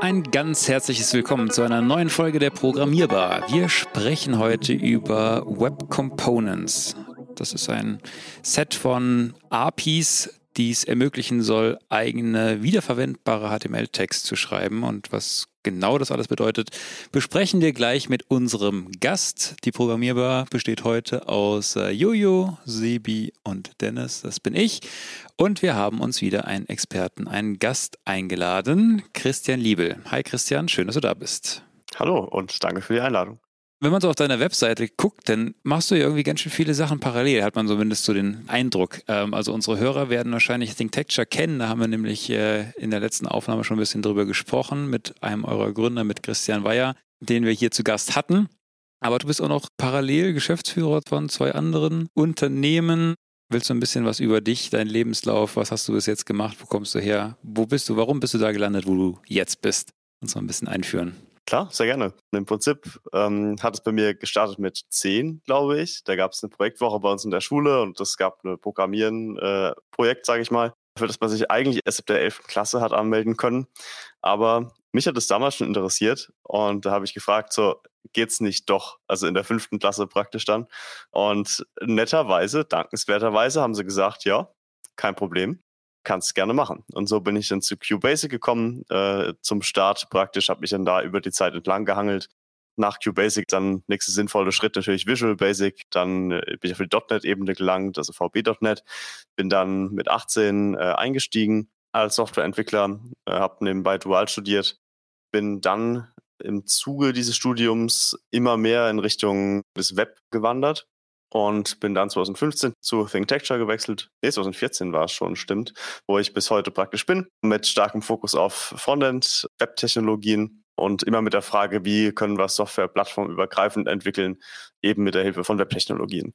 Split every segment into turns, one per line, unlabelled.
Ein ganz herzliches Willkommen zu einer neuen Folge der Programmierbar. Wir sprechen heute über Web Components. Das ist ein Set von APIs, die es ermöglichen soll, eigene wiederverwendbare HTML-Text zu schreiben. Und was genau das alles bedeutet, besprechen wir gleich mit unserem Gast. Die Programmierbar besteht heute aus äh, Jojo, Sebi und Dennis. Das bin ich. Und wir haben uns wieder einen Experten, einen Gast eingeladen, Christian Liebel. Hi Christian, schön, dass du da bist.
Hallo und danke für die Einladung.
Wenn man so auf deiner Webseite guckt, dann machst du ja irgendwie ganz schön viele Sachen parallel, hat man zumindest so den Eindruck. Ähm, also unsere Hörer werden wahrscheinlich Think Texture kennen. Da haben wir nämlich äh, in der letzten Aufnahme schon ein bisschen drüber gesprochen mit einem eurer Gründer, mit Christian Weyer, den wir hier zu Gast hatten. Aber du bist auch noch parallel Geschäftsführer von zwei anderen Unternehmen. Willst du ein bisschen was über dich, deinen Lebenslauf, was hast du bis jetzt gemacht, wo kommst du her, wo bist du, warum bist du da gelandet, wo du jetzt bist? Uns mal ein bisschen einführen.
Klar, sehr gerne. Im Prinzip ähm, hat es bei mir gestartet mit zehn, glaube ich. Da gab es eine Projektwoche bei uns in der Schule und es gab ein Programmieren-Projekt, äh, sage ich mal, für das man sich eigentlich erst ab der 11. Klasse hat anmelden können. Aber mich hat es damals schon interessiert und da habe ich gefragt, so geht's nicht doch, also in der fünften Klasse praktisch dann. Und netterweise, dankenswerterweise haben sie gesagt, ja, kein Problem kannst gerne machen. Und so bin ich dann zu QBasic gekommen, äh, zum Start. Praktisch, habe mich dann da über die Zeit entlang gehangelt. Nach QBasic dann nächste sinnvolle Schritt natürlich Visual Basic, dann äh, bin ich auf die .NET-Ebene gelangt, also VB.NET, bin dann mit 18 äh, eingestiegen als Softwareentwickler, äh, habe nebenbei dual studiert, bin dann im Zuge dieses Studiums immer mehr in Richtung des Web gewandert und bin dann 2015 zu ThinkTexture gewechselt. Nee, 2014 war es schon, stimmt, wo ich bis heute praktisch bin, mit starkem Fokus auf Frontend, Web-Technologien und immer mit der Frage, wie können wir Software plattformübergreifend entwickeln, eben mit der Hilfe von Web-Technologien.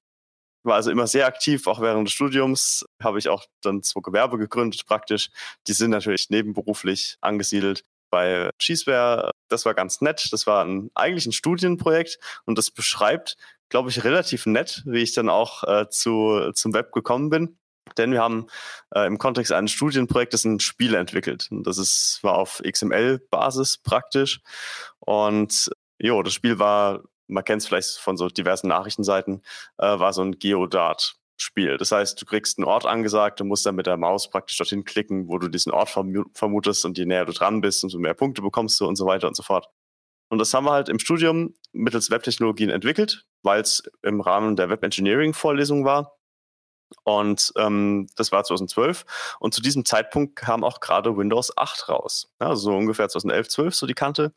War also immer sehr aktiv, auch während des Studiums habe ich auch dann zwei Gewerbe gegründet praktisch. Die sind natürlich nebenberuflich angesiedelt bei Cheeseware. Das war ganz nett. Das war ein, eigentlich ein Studienprojekt und das beschreibt, glaube ich, relativ nett, wie ich dann auch äh, zu, zum Web gekommen bin. Denn wir haben äh, im Kontext eines Studienprojektes ein Spiel entwickelt. Und das ist, war auf XML-Basis praktisch. Und jo, das Spiel war, man kennt es vielleicht von so diversen Nachrichtenseiten, äh, war so ein Geodart. Spiel. Das heißt, du kriegst einen Ort angesagt, du musst dann mit der Maus praktisch dorthin klicken, wo du diesen Ort vermutest und je näher du dran bist, umso mehr Punkte bekommst du und so weiter und so fort. Und das haben wir halt im Studium mittels Webtechnologien entwickelt, weil es im Rahmen der Web Engineering Vorlesung war. Und ähm, das war 2012. Und zu diesem Zeitpunkt kam auch gerade Windows 8 raus. Ja, so ungefähr 2011, 12 so die Kante.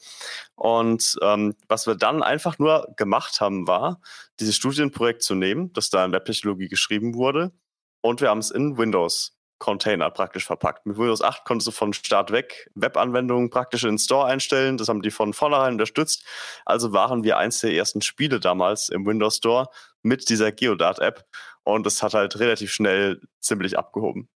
Und ähm, was wir dann einfach nur gemacht haben, war, dieses Studienprojekt zu nehmen, das da in Webtechnologie geschrieben wurde. Und wir haben es in Windows Container praktisch verpackt. Mit Windows 8 konntest du von Start weg Webanwendungen praktisch in den Store einstellen. Das haben die von vornherein unterstützt. Also waren wir eins der ersten Spiele damals im Windows Store mit dieser Geodart-App. Und das hat halt relativ schnell ziemlich abgehoben.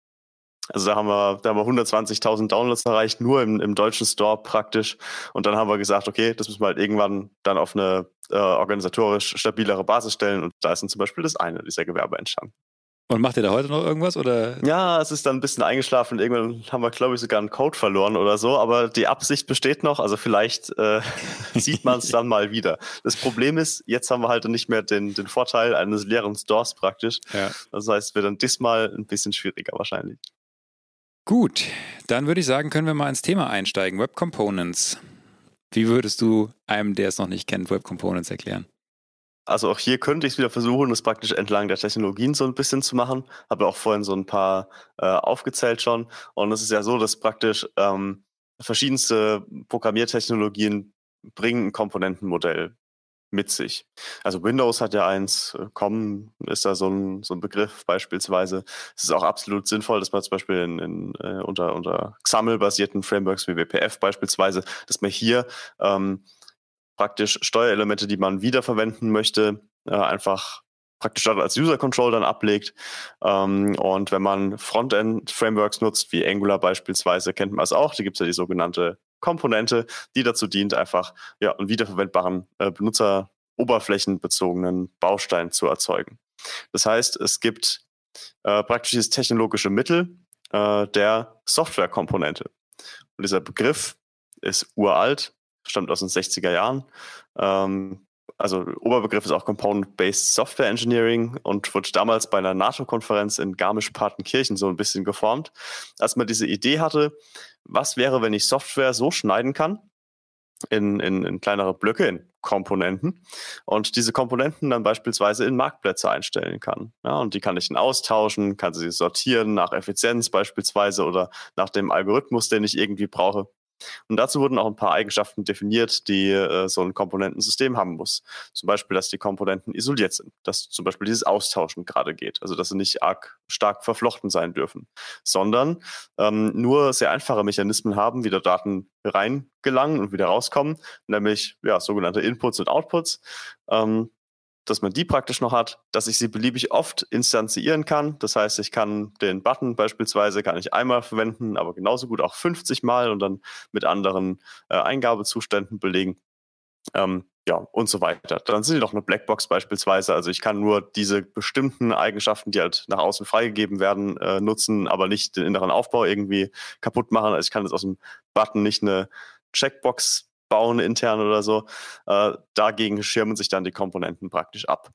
Also da haben wir, da haben wir 120.000 Downloads erreicht, nur im, im deutschen Store praktisch. Und dann haben wir gesagt, okay, das müssen wir halt irgendwann dann auf eine äh, organisatorisch stabilere Basis stellen. Und da ist dann zum Beispiel das eine dieser Gewerbe entstanden.
Und macht ihr da heute noch irgendwas? Oder?
Ja, es ist dann ein bisschen eingeschlafen. Irgendwann haben wir, glaube ich, sogar einen Code verloren oder so. Aber die Absicht besteht noch. Also vielleicht äh, sieht man es dann mal wieder. Das Problem ist, jetzt haben wir halt nicht mehr den, den Vorteil eines leeren Stores praktisch. Ja. Das heißt, es wird dann diesmal ein bisschen schwieriger wahrscheinlich.
Gut, dann würde ich sagen, können wir mal ins Thema einsteigen. Web Components. Wie würdest du einem, der es noch nicht kennt, Web Components erklären?
Also auch hier könnte ich es wieder versuchen, das praktisch entlang der Technologien so ein bisschen zu machen. Habe auch vorhin so ein paar äh, aufgezählt schon. Und es ist ja so, dass praktisch ähm, verschiedenste Programmiertechnologien bringen ein Komponentenmodell mit sich. Also Windows hat ja eins, äh, COM ist da so ein, so ein Begriff beispielsweise. Es ist auch absolut sinnvoll, dass man zum Beispiel in, in, äh, unter, unter XAML-basierten Frameworks wie WPF beispielsweise, dass man hier ähm, praktisch Steuerelemente, die man wiederverwenden möchte, äh, einfach praktisch als User Control dann ablegt. Ähm, und wenn man Frontend-Frameworks nutzt, wie Angular beispielsweise, kennt man es auch. Da gibt es ja die sogenannte Komponente, die dazu dient, einfach ja, einen wiederverwendbaren, äh, benutzeroberflächenbezogenen Baustein zu erzeugen. Das heißt, es gibt äh, praktisch dieses technologische Mittel äh, der Softwarekomponente. Und dieser Begriff ist uralt, stammt aus den 60er Jahren. Ähm, also Oberbegriff ist auch Component-Based Software Engineering und wurde damals bei einer NATO-Konferenz in Garmisch-Partenkirchen so ein bisschen geformt, als man diese Idee hatte, was wäre, wenn ich Software so schneiden kann, in, in, in kleinere Blöcke, in Komponenten und diese Komponenten dann beispielsweise in Marktplätze einstellen kann. Ja, und die kann ich dann austauschen, kann sie sortieren nach Effizienz beispielsweise oder nach dem Algorithmus, den ich irgendwie brauche. Und dazu wurden auch ein paar Eigenschaften definiert, die äh, so ein Komponentensystem haben muss. Zum Beispiel, dass die Komponenten isoliert sind, dass zum Beispiel dieses Austauschen gerade geht, also dass sie nicht arg stark verflochten sein dürfen, sondern ähm, nur sehr einfache Mechanismen haben, wie da Daten reingelangen und wieder rauskommen, nämlich ja, sogenannte Inputs und Outputs. Ähm, dass man die praktisch noch hat, dass ich sie beliebig oft instanzieren kann. Das heißt, ich kann den Button beispielsweise kann ich einmal verwenden, aber genauso gut auch 50 Mal und dann mit anderen äh, Eingabezuständen belegen. Ähm, ja, und so weiter. Dann sind die noch eine Blackbox beispielsweise. Also ich kann nur diese bestimmten Eigenschaften, die halt nach außen freigegeben werden, äh, nutzen, aber nicht den inneren Aufbau irgendwie kaputt machen. Also ich kann jetzt aus dem Button nicht eine Checkbox bauen intern oder so. Äh, dagegen schirmen sich dann die Komponenten praktisch ab.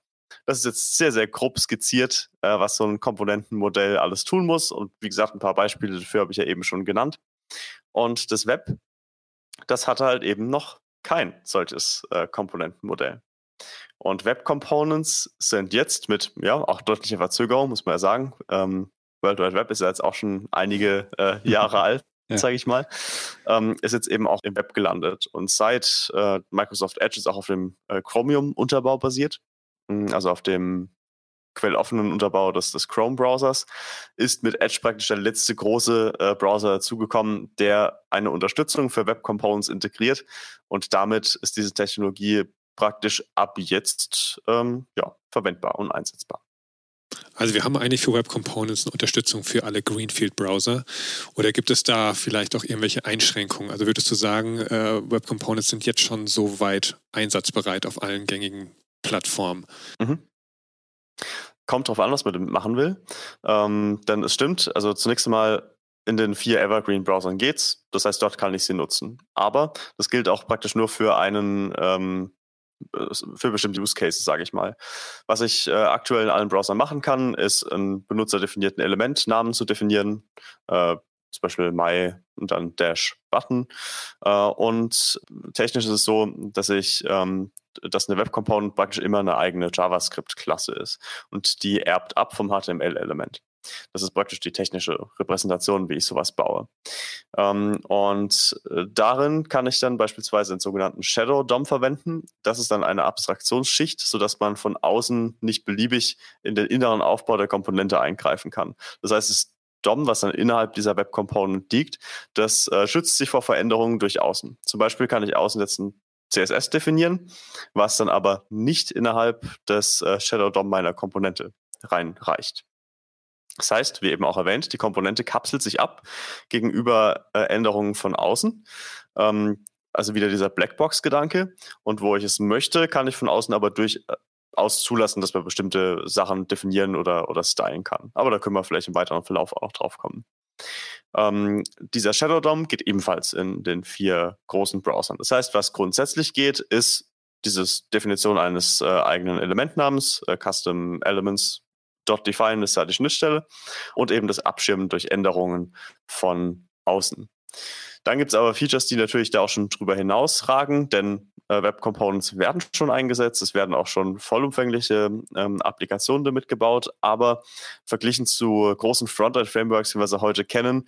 Das ist jetzt sehr, sehr grob skizziert, äh, was so ein Komponentenmodell alles tun muss. Und wie gesagt, ein paar Beispiele dafür habe ich ja eben schon genannt. Und das Web, das hat halt eben noch kein solches äh, Komponentenmodell. Und Web Components sind jetzt mit, ja, auch deutlicher Verzögerung, muss man ja sagen. Ähm, World Wide Web ist ja jetzt auch schon einige äh, Jahre alt ja. sage ich mal, ähm, ist jetzt eben auch im Web gelandet. Und seit äh, Microsoft Edge ist auch auf dem äh, Chromium-Unterbau basiert, hm, also auf dem quelloffenen Unterbau des, des Chrome-Browsers, ist mit Edge praktisch der letzte große äh, Browser dazugekommen, der eine Unterstützung für Web Components integriert. Und damit ist diese Technologie praktisch ab jetzt ähm, ja, verwendbar und einsetzbar.
Also wir haben eigentlich für Web Components eine Unterstützung für alle Greenfield-Browser. Oder gibt es da vielleicht auch irgendwelche Einschränkungen? Also würdest du sagen, äh, Web Components sind jetzt schon so weit einsatzbereit auf allen gängigen Plattformen? Mhm.
Kommt drauf an, was man damit machen will. Ähm, denn es stimmt, also zunächst einmal in den vier Evergreen-Browsern geht's. Das heißt, dort kann ich sie nutzen. Aber das gilt auch praktisch nur für einen ähm, für bestimmte Use Cases, sage ich mal. Was ich äh, aktuell in allen Browsern machen kann, ist einen benutzerdefinierten Elementnamen zu definieren, äh, zum Beispiel my und dann dash button. Äh, und technisch ist es so, dass ich ähm, dass eine Web Component praktisch immer eine eigene JavaScript-Klasse ist und die erbt ab vom HTML-Element. Das ist praktisch die technische Repräsentation, wie ich sowas baue. Ähm, und äh, darin kann ich dann beispielsweise den sogenannten Shadow DOM verwenden. Das ist dann eine Abstraktionsschicht, sodass man von außen nicht beliebig in den inneren Aufbau der Komponente eingreifen kann. Das heißt, es DOM, was dann innerhalb dieser Web Component liegt, das äh, schützt sich vor Veränderungen durch außen. Zum Beispiel kann ich außen jetzt ein CSS definieren, was dann aber nicht innerhalb des äh, Shadow DOM meiner Komponente reinreicht. Das heißt, wie eben auch erwähnt, die Komponente kapselt sich ab gegenüber äh, Änderungen von außen. Ähm, also wieder dieser Blackbox-Gedanke. Und wo ich es möchte, kann ich von außen aber durchaus zulassen, dass man bestimmte Sachen definieren oder, oder stylen kann. Aber da können wir vielleicht im weiteren Verlauf auch drauf kommen. Ähm, dieser Shadow DOM geht ebenfalls in den vier großen Browsern. Das heißt, was grundsätzlich geht, ist diese Definition eines äh, eigenen Elementnamens, äh, Custom Elements .define ist da die Schnittstelle und eben das Abschirmen durch Änderungen von außen. Dann gibt es aber Features, die natürlich da auch schon drüber hinausragen, denn äh, Web Components werden schon eingesetzt, es werden auch schon vollumfängliche ähm, Applikationen damit gebaut, aber verglichen zu großen Frontend-Frameworks, wie wir sie heute kennen,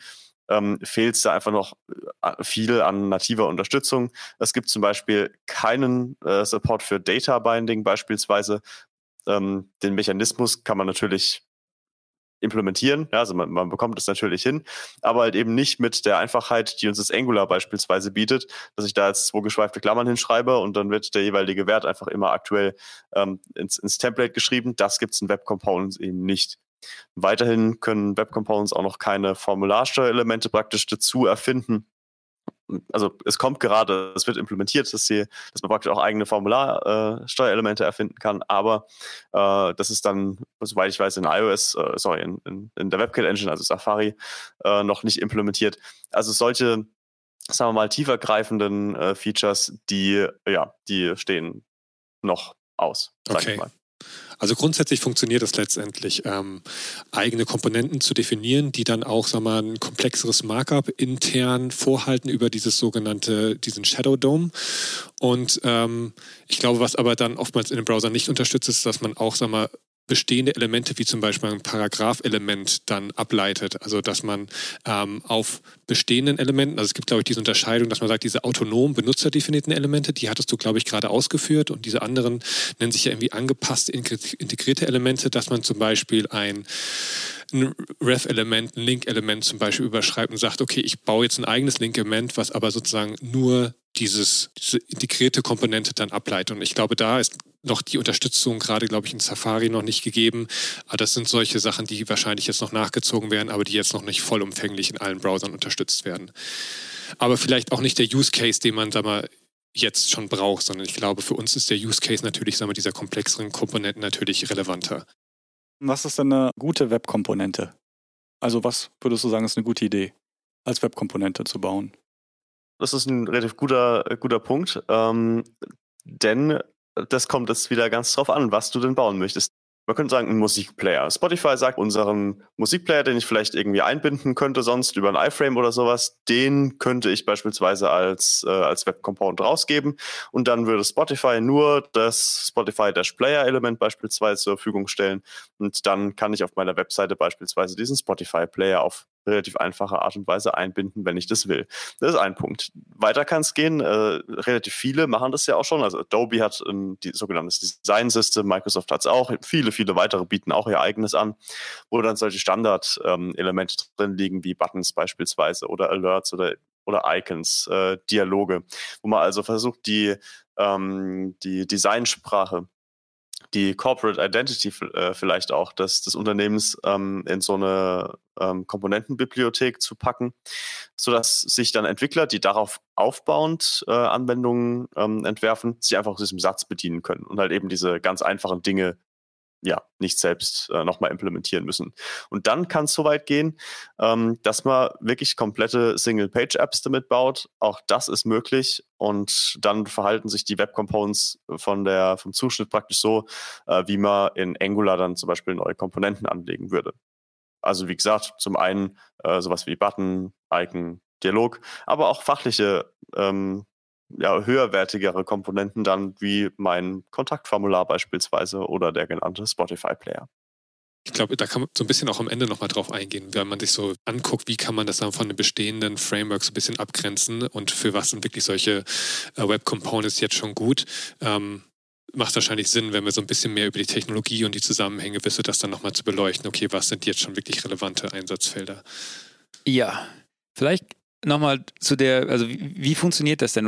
ähm, fehlt es da einfach noch äh, viel an nativer Unterstützung. Es gibt zum Beispiel keinen äh, Support für Data Binding beispielsweise, ähm, den Mechanismus kann man natürlich implementieren. Ja, also man, man bekommt es natürlich hin, aber halt eben nicht mit der Einfachheit, die uns das Angular beispielsweise bietet, dass ich da jetzt zwei geschweifte Klammern hinschreibe und dann wird der jeweilige Wert einfach immer aktuell ähm, ins, ins Template geschrieben. Das gibt es in Web Components eben nicht. Weiterhin können Web Components auch noch keine Formularsteuerelemente praktisch dazu erfinden also es kommt gerade, es wird implementiert, dass, sie, dass man praktisch auch eigene Formularsteuerelemente äh, erfinden kann, aber äh, das ist dann, soweit ich weiß, in iOS, äh, sorry, in, in, in der WebKit Engine, also Safari, äh, noch nicht implementiert. Also solche sagen wir mal, tiefergreifenden äh, Features, die, ja, die stehen noch aus,
sag okay. ich mal. Also grundsätzlich funktioniert es letztendlich, ähm, eigene Komponenten zu definieren, die dann auch sag mal, ein komplexeres Markup intern vorhalten über dieses sogenannte, diesen Shadow Dome. Und ähm, ich glaube, was aber dann oftmals in dem Browser nicht unterstützt, ist, dass man auch sag mal, bestehende Elemente wie zum Beispiel ein Paragraph-Element dann ableitet. Also dass man ähm, auf bestehenden Elementen, also es gibt glaube ich diese Unterscheidung, dass man sagt, diese autonom benutzerdefinierten Elemente, die hattest du glaube ich gerade ausgeführt und diese anderen nennen sich ja irgendwie angepasste integrierte Elemente, dass man zum Beispiel ein ein Ref-Element, ein Link-Element zum Beispiel überschreibt und sagt, okay, ich baue jetzt ein eigenes Link-Element, was aber sozusagen nur dieses, diese integrierte Komponente dann ableitet. Und ich glaube, da ist noch die Unterstützung gerade, glaube ich, in Safari noch nicht gegeben. Aber das sind solche Sachen, die wahrscheinlich jetzt noch nachgezogen werden, aber die jetzt noch nicht vollumfänglich in allen Browsern unterstützt werden. Aber vielleicht auch nicht der Use Case, den man, sag mal, jetzt schon braucht, sondern ich glaube, für uns ist der Use Case natürlich, sagen wir, dieser komplexeren Komponenten natürlich relevanter.
Was ist denn eine gute Webkomponente? Also was würdest du sagen, ist eine gute Idee, als Webkomponente zu bauen?
Das ist ein relativ guter, guter Punkt, ähm, denn das kommt jetzt wieder ganz drauf an, was du denn bauen möchtest. Man könnte sagen, ein Musikplayer. Spotify sagt, unseren Musikplayer, den ich vielleicht irgendwie einbinden könnte, sonst über ein iFrame oder sowas, den könnte ich beispielsweise als, äh, als Web Component rausgeben. Und dann würde Spotify nur das Spotify Dash Player Element beispielsweise zur Verfügung stellen. Und dann kann ich auf meiner Webseite beispielsweise diesen Spotify Player auf relativ einfache Art und Weise einbinden, wenn ich das will. Das ist ein Punkt. Weiter kann es gehen. Äh, relativ viele machen das ja auch schon. Also Adobe hat ein die, sogenanntes Design System, Microsoft hat es auch. Viele, viele weitere bieten auch ihr eigenes an, wo dann solche Standard-Elemente ähm, drin liegen, wie Buttons beispielsweise oder Alerts oder, oder Icons, äh, Dialoge, wo man also versucht, die, ähm, die Designsprache die Corporate Identity äh, vielleicht auch des, des Unternehmens ähm, in so eine ähm, Komponentenbibliothek zu packen, sodass sich dann Entwickler, die darauf aufbauend äh, Anwendungen ähm, entwerfen, sich einfach aus diesem Satz bedienen können und halt eben diese ganz einfachen Dinge ja, nicht selbst äh, nochmal implementieren müssen. Und dann kann es so weit gehen, ähm, dass man wirklich komplette Single-Page-Apps damit baut. Auch das ist möglich. Und dann verhalten sich die Web-Components von der, vom Zuschnitt praktisch so, äh, wie man in Angular dann zum Beispiel neue Komponenten anlegen würde. Also wie gesagt, zum einen äh, sowas wie Button, Icon, Dialog, aber auch fachliche ähm, ja, höherwertigere Komponenten dann wie mein Kontaktformular beispielsweise oder der genannte Spotify-Player.
Ich glaube, da kann man so ein bisschen auch am Ende nochmal drauf eingehen, wenn man sich so anguckt, wie kann man das dann von den bestehenden Frameworks ein bisschen abgrenzen und für was sind wirklich solche äh, Web Components jetzt schon gut. Ähm, macht wahrscheinlich Sinn, wenn wir so ein bisschen mehr über die Technologie und die Zusammenhänge wissen, das dann nochmal zu beleuchten. Okay, was sind jetzt schon wirklich relevante Einsatzfelder?
Ja, vielleicht nochmal zu der, also wie, wie funktioniert das denn?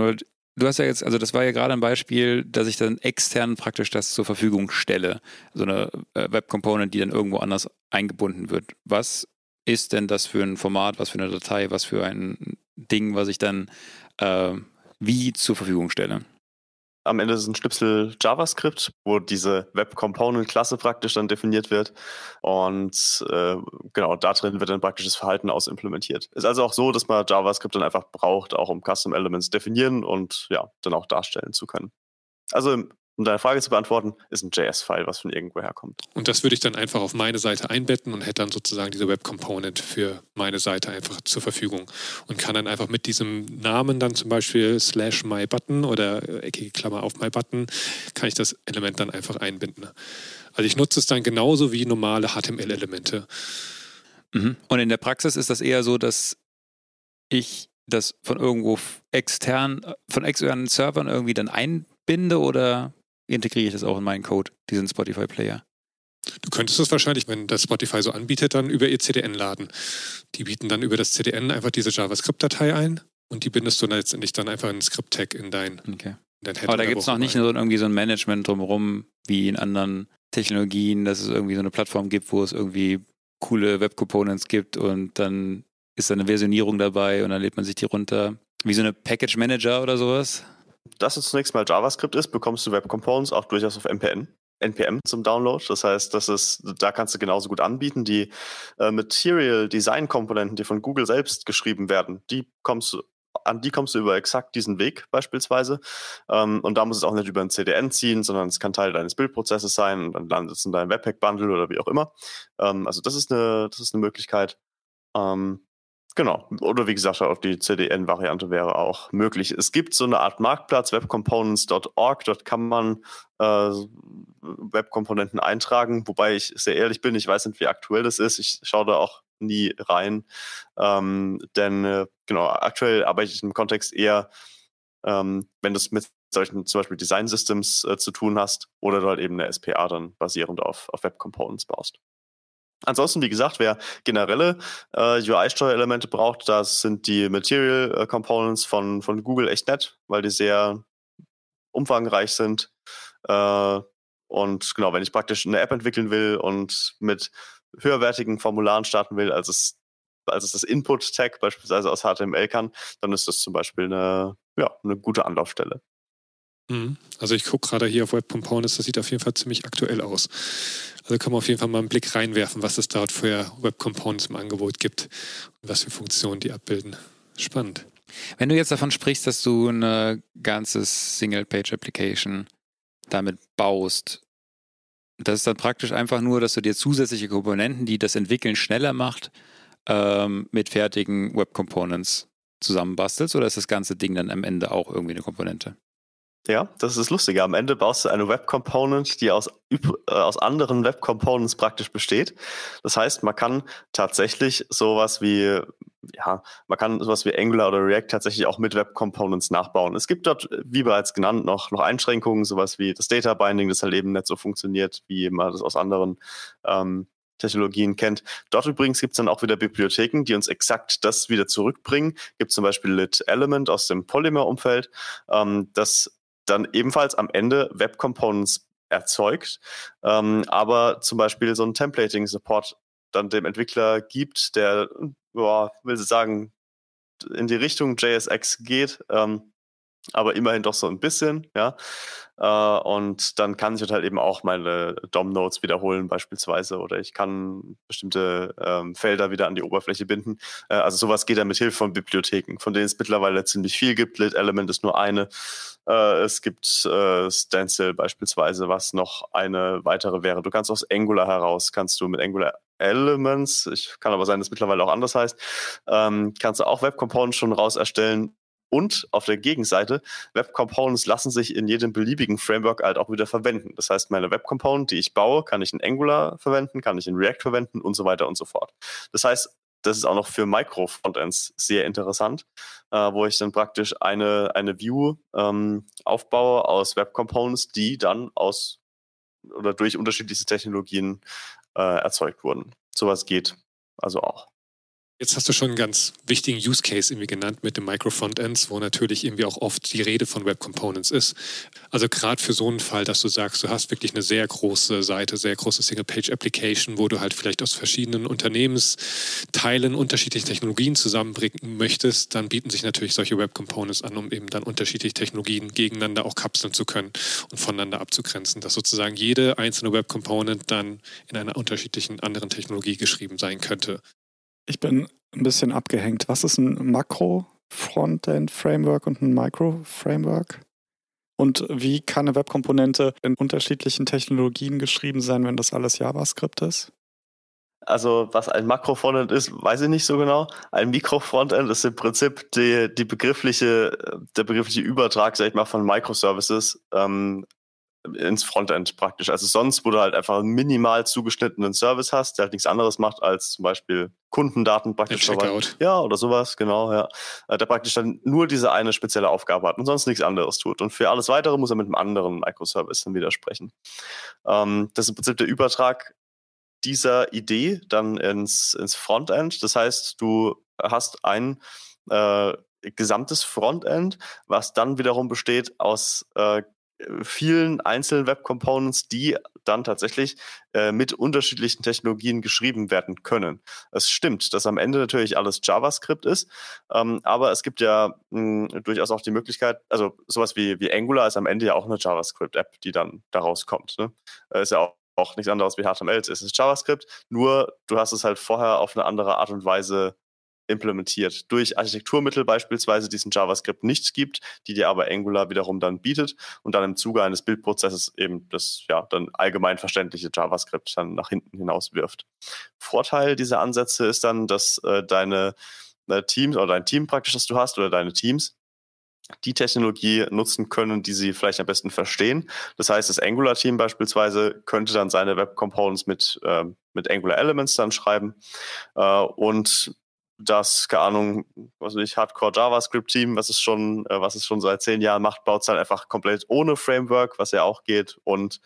du hast ja jetzt, also das war ja gerade ein Beispiel, dass ich dann extern praktisch das zur Verfügung stelle. So eine äh, Web Component, die dann irgendwo anders eingebunden wird. Was ist denn das für ein Format, was für eine Datei, was für ein Ding, was ich dann äh, wie zur Verfügung stelle?
Am Ende ist ein Schnipsel JavaScript, wo diese Web Component Klasse praktisch dann definiert wird. Und äh, genau, da drin wird dann praktisch das Verhalten ausimplementiert. Ist also auch so, dass man JavaScript dann einfach braucht, auch um Custom Elements definieren und ja, dann auch darstellen zu können. Also um deine Frage zu beantworten, ist ein JS-File, was von irgendwo herkommt.
Und das würde ich dann einfach auf meine Seite einbetten und hätte dann sozusagen diese Web Component für meine Seite einfach zur Verfügung und kann dann einfach mit diesem Namen dann zum Beispiel slash my button oder äh, eckige Klammer auf my button, kann ich das Element dann einfach einbinden. Also ich nutze es dann genauso wie normale HTML-Elemente.
Mhm. Und in der Praxis ist das eher so, dass ich das von irgendwo extern, von externen Servern irgendwie dann einbinde oder integriere ich das auch in meinen Code, diesen Spotify-Player.
Du könntest es wahrscheinlich, wenn das Spotify so anbietet, dann über ihr CDN laden. Die bieten dann über das CDN einfach diese JavaScript-Datei ein und die bindest du dann letztendlich dann einfach in Script-Tag in dein,
okay. in dein Header. Aber da gibt es noch nicht so irgendwie so ein Management drumherum, wie in anderen Technologien, dass es irgendwie so eine Plattform gibt, wo es irgendwie coole Web-Components gibt und dann ist da eine Versionierung dabei und dann lädt man sich die runter. Wie so eine Package Manager oder sowas?
Dass es zunächst mal JavaScript ist, bekommst du Web Components auch durchaus auf NPN. NPM zum Download. Das heißt, das ist, da kannst du genauso gut anbieten. Die äh, Material Design Komponenten, die von Google selbst geschrieben werden, die kommst du an die kommst du über exakt diesen Weg beispielsweise. Ähm, und da muss es auch nicht über ein CDN ziehen, sondern es kann Teil deines Bildprozesses sein und dann landet es in deinem Webpack-Bundle oder wie auch immer. Ähm, also das ist eine, das ist eine Möglichkeit. Ähm, Genau. Oder wie gesagt, auch die CDN-Variante wäre auch möglich. Es gibt so eine Art Marktplatz, webcomponents.org. Dort kann man äh, Webkomponenten eintragen, wobei ich sehr ehrlich bin, ich weiß nicht, wie aktuell das ist. Ich schaue da auch nie rein. Ähm, denn äh, genau, aktuell arbeite ich im Kontext eher, ähm, wenn du es mit solchen zum Beispiel Design Systems äh, zu tun hast oder du halt eben eine SPA dann basierend auf, auf Web Components baust. Ansonsten, wie gesagt, wer generelle äh, UI-Steuerelemente braucht, das sind die Material äh, Components von, von Google echt nett, weil die sehr umfangreich sind. Äh, und genau, wenn ich praktisch eine App entwickeln will und mit höherwertigen Formularen starten will, als es, als es das Input-Tag beispielsweise aus HTML kann, dann ist das zum Beispiel eine, ja, eine gute Anlaufstelle.
Mhm. Also ich gucke gerade hier auf Web Components, das sieht auf jeden Fall ziemlich aktuell aus. Also kann man auf jeden Fall mal einen Blick reinwerfen, was es dort für Web Components im Angebot gibt und was für Funktionen die abbilden. Spannend.
Wenn du jetzt davon sprichst, dass du eine ganze Single-Page-Application damit baust, das ist dann praktisch einfach nur, dass du dir zusätzliche Komponenten, die das Entwickeln schneller macht, ähm, mit fertigen Web Components zusammenbastelst oder ist das ganze Ding dann am Ende auch irgendwie eine Komponente?
Ja, das ist lustig. Am Ende baust du eine Web Component, die aus, äh, aus anderen Web Components praktisch besteht. Das heißt, man kann tatsächlich sowas wie, ja, man kann sowas wie Angular oder React tatsächlich auch mit Web Components nachbauen. Es gibt dort, wie bereits genannt, noch, noch Einschränkungen, sowas wie das Data Binding, das halt eben nicht so funktioniert, wie man das aus anderen ähm, Technologien kennt. Dort übrigens gibt es dann auch wieder Bibliotheken, die uns exakt das wieder zurückbringen. Gibt zum Beispiel Lit Element aus dem Polymer-Umfeld. Ähm, das dann ebenfalls am Ende Web Components erzeugt, ähm, aber zum Beispiel so ein Templating-Support dann dem Entwickler gibt, der, boah, will ich sagen, in die Richtung JSX geht, ähm, aber immerhin doch so ein bisschen, ja. Äh, und dann kann ich halt eben auch meine DOM-Nodes wiederholen beispielsweise oder ich kann bestimmte ähm, Felder wieder an die Oberfläche binden. Äh, also sowas geht dann mit Hilfe von Bibliotheken, von denen es mittlerweile ziemlich viel gibt. Lit Element ist nur eine. Äh, es gibt äh, Stencil beispielsweise, was noch eine weitere wäre. Du kannst aus Angular heraus, kannst du mit Angular Elements, ich kann aber sein, dass es mittlerweile auch anders heißt, ähm, kannst du auch Web Components schon raus erstellen und auf der Gegenseite, Web Components lassen sich in jedem beliebigen Framework halt auch wieder verwenden. Das heißt, meine Web Component, die ich baue, kann ich in Angular verwenden, kann ich in React verwenden und so weiter und so fort. Das heißt, das ist auch noch für Micro-Frontends sehr interessant, äh, wo ich dann praktisch eine, eine View ähm, aufbaue aus Web Components, die dann aus oder durch unterschiedliche Technologien äh, erzeugt wurden. Sowas geht also auch.
Jetzt hast du schon einen ganz wichtigen Use Case irgendwie genannt mit dem Micro-Frontends, wo natürlich irgendwie auch oft die Rede von Web Components ist. Also gerade für so einen Fall, dass du sagst, du hast wirklich eine sehr große Seite, sehr große Single-Page-Application, wo du halt vielleicht aus verschiedenen Unternehmensteilen unterschiedliche Technologien zusammenbringen möchtest, dann bieten sich natürlich solche Web Components an, um eben dann unterschiedliche Technologien gegeneinander auch kapseln zu können und voneinander abzugrenzen, dass sozusagen jede einzelne Web Component dann in einer unterschiedlichen anderen Technologie geschrieben sein könnte.
Ich bin ein bisschen abgehängt. Was ist ein Makro-Frontend-Framework und ein Micro-Framework? Und wie kann eine Webkomponente in unterschiedlichen Technologien geschrieben sein, wenn das alles JavaScript ist?
Also, was ein Makro-Frontend ist, weiß ich nicht so genau. Ein Mikro-Frontend ist im Prinzip die, die begriffliche, der begriffliche Übertrag, sag ich mal, von Microservices ähm, ins Frontend praktisch. Also sonst, wo du halt einfach einen minimal zugeschnittenen Service hast, der halt nichts anderes macht, als zum Beispiel Kundendaten praktisch
verwalten.
Ja, oder sowas, genau, ja. Äh, der praktisch dann nur diese eine spezielle Aufgabe hat und sonst nichts anderes tut. Und für alles weitere muss er mit einem anderen Microservice dann widersprechen. Ähm, das ist im Prinzip der Übertrag dieser Idee dann ins, ins Frontend. Das heißt, du hast ein äh, gesamtes Frontend, was dann wiederum besteht aus äh, vielen einzelnen Web Components, die dann tatsächlich äh, mit unterschiedlichen Technologien geschrieben werden können. Es stimmt, dass am Ende natürlich alles JavaScript ist, ähm, aber es gibt ja mh, hm, durchaus auch die Möglichkeit, also sowas wie, wie Angular ist am Ende ja auch eine JavaScript-App, die dann daraus kommt. Ne? Äh, ist ja auch, auch nichts anderes wie HTML, es ist JavaScript, nur du hast es halt vorher auf eine andere Art und Weise implementiert. Durch Architekturmittel beispielsweise, die es in JavaScript nicht gibt, die dir aber Angular wiederum dann bietet und dann im Zuge eines Bildprozesses eben das ja dann allgemein verständliche JavaScript dann nach hinten hinaus wirft. Vorteil dieser Ansätze ist dann, dass äh, deine äh, Teams oder dein Team praktisch, das du hast oder deine Teams die Technologie nutzen können, die sie vielleicht am besten verstehen. Das heißt, das Angular-Team beispielsweise könnte dann seine Web Components mit, äh, mit Angular Elements dann schreiben äh, und das, keine Ahnung, was ich, Hardcore JavaScript-Team, was es schon, äh, was es schon seit zehn Jahren macht, baut es halt einfach komplett ohne Framework, was ja auch geht. Und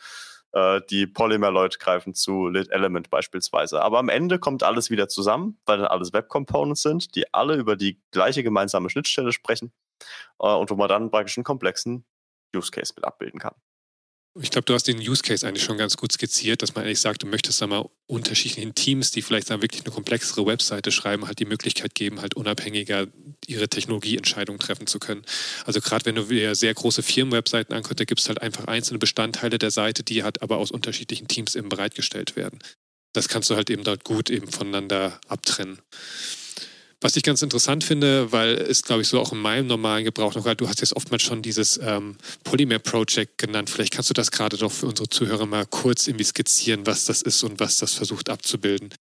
äh, die Polymer-Leute greifen zu Lit Element beispielsweise. Aber am Ende kommt alles wieder zusammen, weil dann alles Web-Components sind, die alle über die gleiche gemeinsame Schnittstelle sprechen äh, und wo man dann praktisch einen komplexen Use Case mit abbilden kann.
Ich glaube, du hast den Use Case eigentlich schon ganz gut skizziert, dass man eigentlich sagt, du möchtest da mal unterschiedlichen Teams, die vielleicht dann wirklich eine komplexere Webseite schreiben, halt die Möglichkeit geben, halt unabhängiger ihre Technologieentscheidungen treffen zu können. Also gerade wenn du sehr große Firmenwebseiten anguckst, da gibt es halt einfach einzelne Bestandteile der Seite, die halt aber aus unterschiedlichen Teams eben bereitgestellt werden. Das kannst du halt eben dort gut eben voneinander abtrennen. Was ich ganz interessant finde, weil es, glaube ich, so auch in meinem normalen Gebrauch noch, du hast jetzt oftmals schon dieses ähm, Polymer Project genannt. Vielleicht kannst du das gerade doch für unsere Zuhörer mal kurz irgendwie skizzieren, was das ist und was das versucht abzubilden.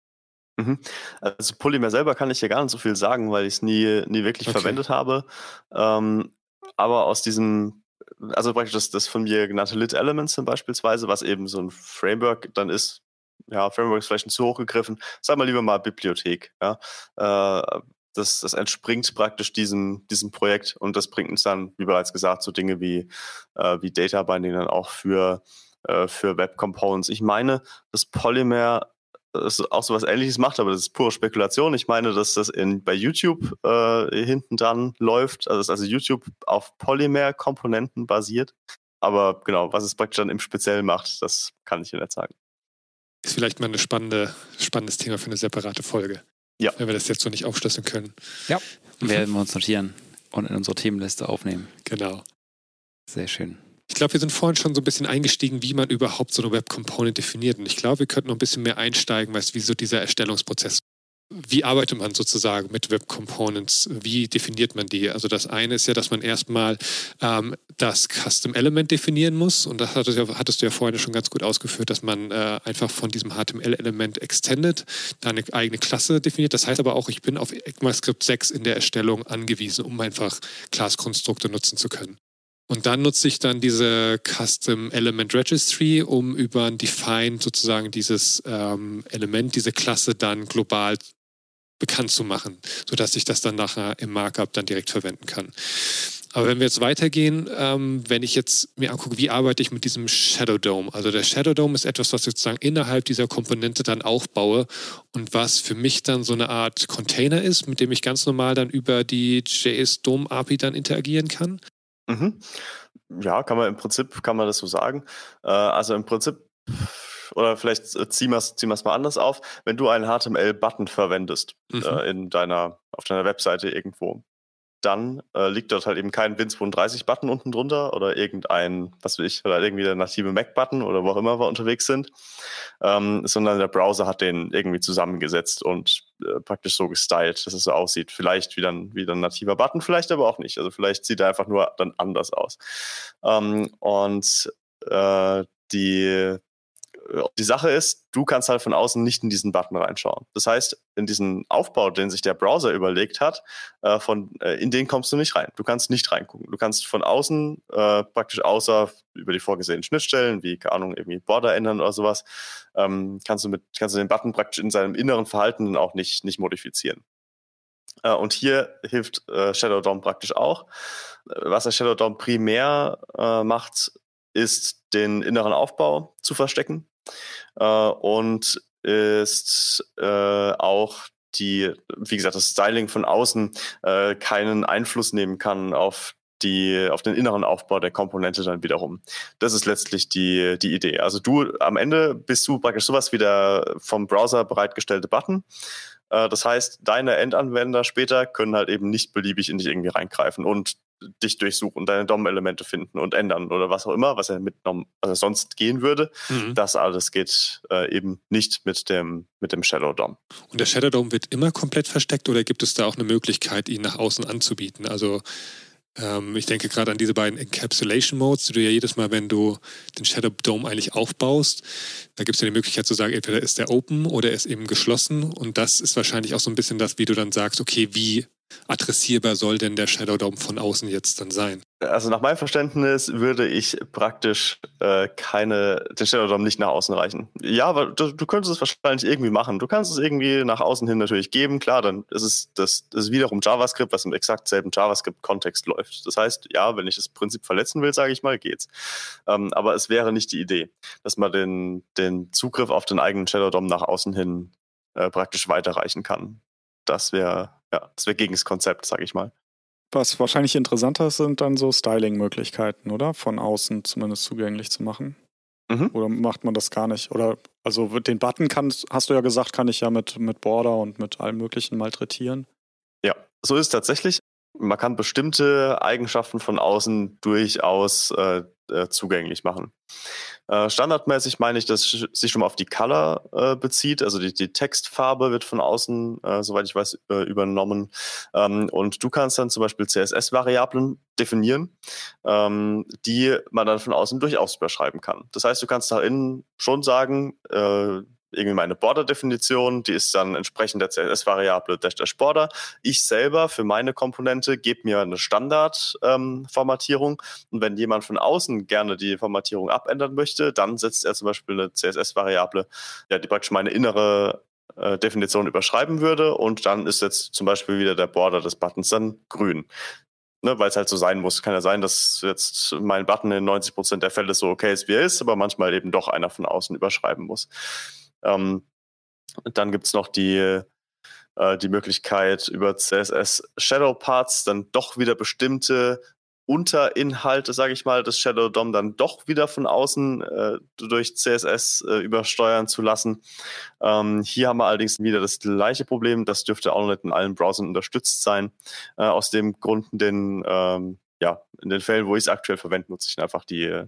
Mhm. Also Polymer selber kann ich hier gar nicht so viel sagen, weil ich es nie, nie wirklich okay. verwendet habe. Ähm, aber aus diesem, also praktisch das, das von mir genannte Lit Elements zum beispielsweise, was eben so ein Framework dann ist, ja, Framework ist vielleicht zu hoch gegriffen, sag mal lieber mal Bibliothek. Ja? Äh, das, das entspringt praktisch diesem, diesem Projekt und das bringt uns dann, wie bereits gesagt, so Dinge wie, äh, wie Data Binding dann auch für, äh, für Web Components. Ich meine, das Polymer das auch so was ähnliches macht, aber das ist pure Spekulation. Ich meine, dass das in, bei YouTube äh, hinten dran läuft, also dass also YouTube auf Polymer-Komponenten basiert. Aber genau, was es praktisch dann im Speziellen macht, das kann ich Ihnen nicht sagen.
Ist vielleicht mal ein spannende, spannendes Thema für eine separate Folge. Ja. Wenn wir das jetzt so nicht aufschlüsseln können.
Ja, werden wir uns notieren und in unsere Themenliste aufnehmen.
Genau.
Sehr schön.
Ich glaube, wir sind vorhin schon so ein bisschen eingestiegen, wie man überhaupt so eine Web Component definiert. Und ich glaube, wir könnten noch ein bisschen mehr einsteigen, weißt, wie so dieser Erstellungsprozess wie arbeitet man sozusagen mit Web Components? Wie definiert man die? Also das eine ist ja, dass man erstmal ähm, das Custom Element definieren muss. Und das hattest, hattest du ja vorhin schon ganz gut ausgeführt, dass man äh, einfach von diesem HTML-Element extended da eine eigene Klasse definiert. Das heißt aber auch, ich bin auf ECMAScript 6 in der Erstellung angewiesen, um einfach Class-Konstrukte nutzen zu können. Und dann nutze ich dann diese Custom Element Registry, um über ein Define sozusagen dieses ähm, Element, diese Klasse dann global bekannt zu machen, sodass ich das dann nachher im Markup dann direkt verwenden kann. Aber wenn wir jetzt weitergehen, ähm, wenn ich jetzt mir angucke, wie arbeite ich mit diesem Shadow Dome? Also der Shadow Dome ist etwas, was ich sozusagen innerhalb dieser Komponente dann aufbaue und was für mich dann so eine Art Container ist, mit dem ich ganz normal dann über die JS Dome API dann interagieren kann.
Mhm. Ja, kann man im Prinzip, kann man das so sagen. Äh, also im Prinzip oder vielleicht äh, ziehen wir es ziehen mal anders auf, wenn du einen HTML-Button verwendest mhm. äh, in deiner, auf deiner Webseite irgendwo, dann äh, liegt dort halt eben kein Win32-Button unten drunter oder irgendein, was will ich, oder irgendwie der native Mac-Button oder wo auch immer wir unterwegs sind, ähm, sondern der Browser hat den irgendwie zusammengesetzt und äh, praktisch so gestylt, dass es so aussieht. Vielleicht wie dann, wie ein nativer Button, vielleicht aber auch nicht. Also vielleicht sieht er einfach nur dann anders aus. Ähm, und äh, die die Sache ist, du kannst halt von außen nicht in diesen Button reinschauen. Das heißt, in diesen Aufbau, den sich der Browser überlegt hat, äh, von, äh, in den kommst du nicht rein. Du kannst nicht reingucken. Du kannst von außen äh, praktisch außer über die vorgesehenen Schnittstellen, wie, keine Ahnung, irgendwie Border ändern oder sowas, ähm, kannst du mit, kannst du den Button praktisch in seinem inneren Verhalten auch nicht, nicht modifizieren. Äh, und hier hilft äh, Shadow DOM praktisch auch. Äh, was der Shadow DOM primär macht, ist den inneren Aufbau zu verstecken äh, und ist äh, auch die, wie gesagt, das Styling von außen äh, keinen Einfluss nehmen kann auf die, auf den inneren Aufbau der Komponente dann wiederum. Das ist letztlich die, die Idee. Also du, am Ende bist du praktisch sowas wie der vom Browser bereitgestellte Button. Äh, das heißt, deine Endanwender später können halt eben nicht beliebig in dich irgendwie reingreifen. Und dich durchsuchen, deine DOM-Elemente finden und ändern oder was auch immer, was er mit also sonst gehen würde. Mhm. Das alles geht äh, eben nicht mit dem, mit dem Shadow DOM.
Und der Shadow DOM wird immer komplett versteckt oder gibt es da auch eine Möglichkeit, ihn nach außen anzubieten? Also ähm, ich denke gerade an diese beiden Encapsulation Modes, die du ja jedes Mal, wenn du den Shadow Dome eigentlich aufbaust, da gibt es ja die Möglichkeit zu sagen, entweder ist der open oder er ist eben geschlossen. Und das ist wahrscheinlich auch so ein bisschen das, wie du dann sagst, okay, wie adressierbar soll denn der Shadow Dome von außen jetzt dann sein?
Also nach meinem Verständnis würde ich praktisch äh, keine, den Shadow Dome nicht nach außen reichen. Ja, aber du, du, könntest es wahrscheinlich irgendwie machen. Du kannst es irgendwie nach außen hin natürlich geben. Klar, dann ist es das, das ist wiederum JavaScript, was im exakt selben JavaScript-Kontext läuft. Das heißt, ja, wenn ich das Prinzip verletzen will, sage ich mal, geht's. Ähm, aber es wäre nicht die Idee, dass man den, den Zugriff auf den eigenen Shadow Dome nach außen hin äh, praktisch weiterreichen kann. Das wäre ja, das wäre gegen das Konzept, sage ich mal.
Was wahrscheinlich interessanter ist, sind dann so Styling-Möglichkeiten, oder? Von außen zumindest zugänglich zu machen. Mhm. Oder macht man das gar nicht? Oder also den Button kann, hast du ja gesagt, kann ich ja mit, mit Border und mit allem möglichen malträtieren.
Ja, so ist es tatsächlich. Man kann bestimmte Eigenschaften von außen durchaus äh, äh, zugänglich machen. Äh, standardmäßig meine ich, dass sich schon mal auf die Color äh, bezieht, also die, die, Textfarbe wird von außen, äh, soweit ich weiß, äh, übernommen. Ähm, und du kannst dann zum Beispiel CSS-Variablen definieren, ähm, die man dann von außen durchaus überschreiben kann. Das heißt, du kannst da innen schon sagen, irgendwie meine Border-Definition, die ist dann entsprechend der CSS-Variable dash dash Border. Ich selber für meine Komponente gebe mir eine Standard-Formatierung ähm, und wenn jemand von außen gerne die Formatierung abändern möchte, dann setzt er zum Beispiel eine CSS-Variable, ja, die praktisch meine innere äh, Definition überschreiben würde und dann ist jetzt zum Beispiel wieder der Border des Buttons dann grün. Ne, weil es halt so sein muss. Kann ja sein, dass jetzt mein Button in 90 Prozent der Fälle so okay ist, wie er ist, aber manchmal eben doch einer von außen überschreiben muss. Ähm, dann gibt es noch die, äh, die Möglichkeit, über CSS Shadow Parts dann doch wieder bestimmte Unterinhalte, sage ich mal, des Shadow DOM dann doch wieder von außen äh, durch CSS äh, übersteuern zu lassen. Ähm, hier haben wir allerdings wieder das gleiche Problem. Das dürfte auch noch nicht in allen Browsern unterstützt sein. Äh, aus dem Grund, den, ähm, ja, in den Fällen, wo ich es aktuell verwende, nutze ich einfach die äh,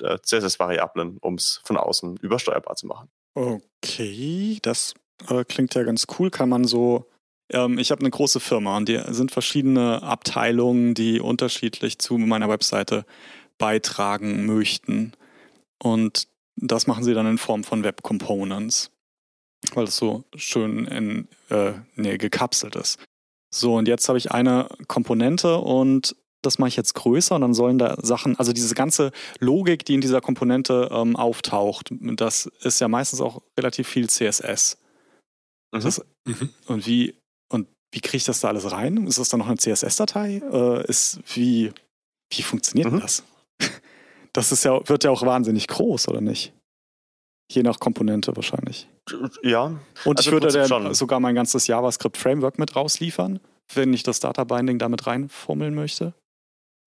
CSS-Variablen, um es von außen übersteuerbar zu machen.
Okay, das äh, klingt ja ganz cool. Kann man so. Ähm, ich habe eine große Firma und die sind verschiedene Abteilungen, die unterschiedlich zu meiner Webseite beitragen möchten. Und das machen sie dann in Form von Web Components, weil es so schön in, äh, nee, gekapselt ist. So, und jetzt habe ich eine Komponente und das mache ich jetzt größer und dann sollen da Sachen, also diese ganze Logik, die in dieser Komponente ähm, auftaucht, das ist ja meistens auch relativ viel CSS. Mhm. Das, mhm. Und wie und wie kriege ich das da alles rein? Ist das dann noch eine CSS-Datei? Äh, ist wie wie funktioniert mhm. das? Das ist ja wird ja auch wahnsinnig groß, oder nicht? Je nach Komponente wahrscheinlich.
Ja.
Und also ich würde dann sogar mein ganzes JavaScript-Framework mit rausliefern, wenn ich das Data Binding damit reinfummeln möchte.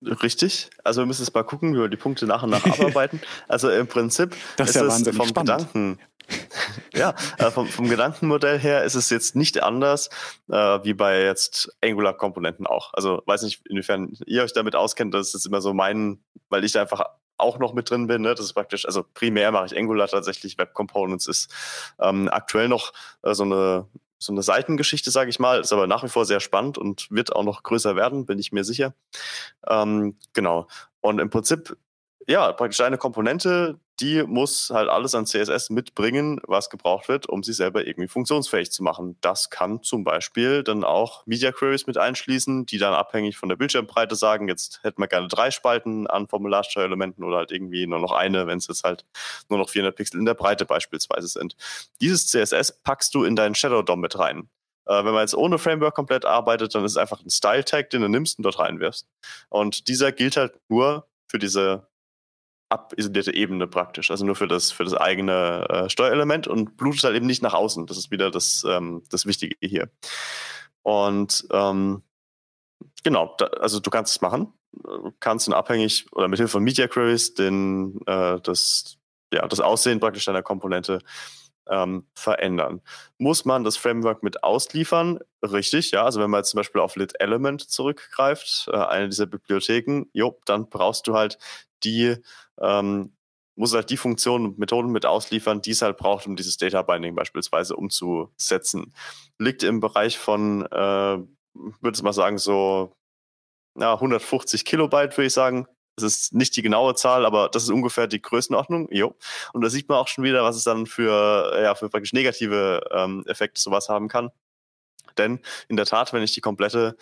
Richtig. Also wir müssen jetzt mal gucken, wie wir die Punkte nach und nach abarbeiten. Also im Prinzip
das ist, ja es vom spannend.
Gedanken. ja, äh, vom, vom, Gedankenmodell her ist es jetzt nicht anders äh, wie bei jetzt Angular-Komponenten auch. Also weiß nicht, inwiefern ihr euch damit auskennt. Das ist jetzt immer so mein, weil ich da einfach auch noch mit drin bin. Ne? Das ist praktisch, also primär mache ich Angular tatsächlich. Web Components ist ähm, aktuell noch äh, so eine so eine Seitengeschichte, sage ich mal, ist aber nach wie vor sehr spannend und wird auch noch größer werden, bin ich mir sicher. Ähm, genau. Und im Prinzip, ja, praktisch eine Komponente, die muss halt alles an CSS mitbringen, was gebraucht wird, um sie selber irgendwie funktionsfähig zu machen. Das kann zum Beispiel dann auch Media Queries mit einschließen, die dann abhängig von der Bildschirmbreite sagen, jetzt hätten wir gerne drei Spalten an Formularsteuerelementen oder halt irgendwie nur noch eine, wenn es jetzt halt nur noch 400 Pixel in der Breite beispielsweise sind. Dieses CSS packst du in deinen Shadow DOM mit rein. Äh, wenn man jetzt ohne Framework komplett arbeitet, dann ist es einfach ein Style-Tag, den du nimmst und dort reinwirfst. Und dieser gilt halt nur für diese abisolierte Ebene praktisch, also nur für das, für das eigene äh, Steuerelement und blutet halt eben nicht nach außen. Das ist wieder das, ähm, das Wichtige hier. Und ähm, genau, da, also du kannst es machen, kannst dann abhängig oder mit Hilfe von Media Queries den, äh, das, ja, das Aussehen praktisch deiner Komponente ähm, verändern. Muss man das Framework mit ausliefern? Richtig, ja. Also wenn man jetzt zum Beispiel auf Lit Element zurückgreift, äh, eine dieser Bibliotheken, jo, dann brauchst du halt die, ähm, muss halt die Funktionen und Methoden mit ausliefern, die es halt braucht, um dieses Data Binding beispielsweise umzusetzen. Liegt im Bereich von, äh, würde ich mal sagen, so ja, 150 Kilobyte, würde ich sagen. Das ist nicht die genaue Zahl, aber das ist ungefähr die Größenordnung. Jo. Und da sieht man auch schon wieder, was es dann für, ja, für praktisch negative ähm, Effekte sowas haben kann. Denn in der Tat, wenn ich die komplette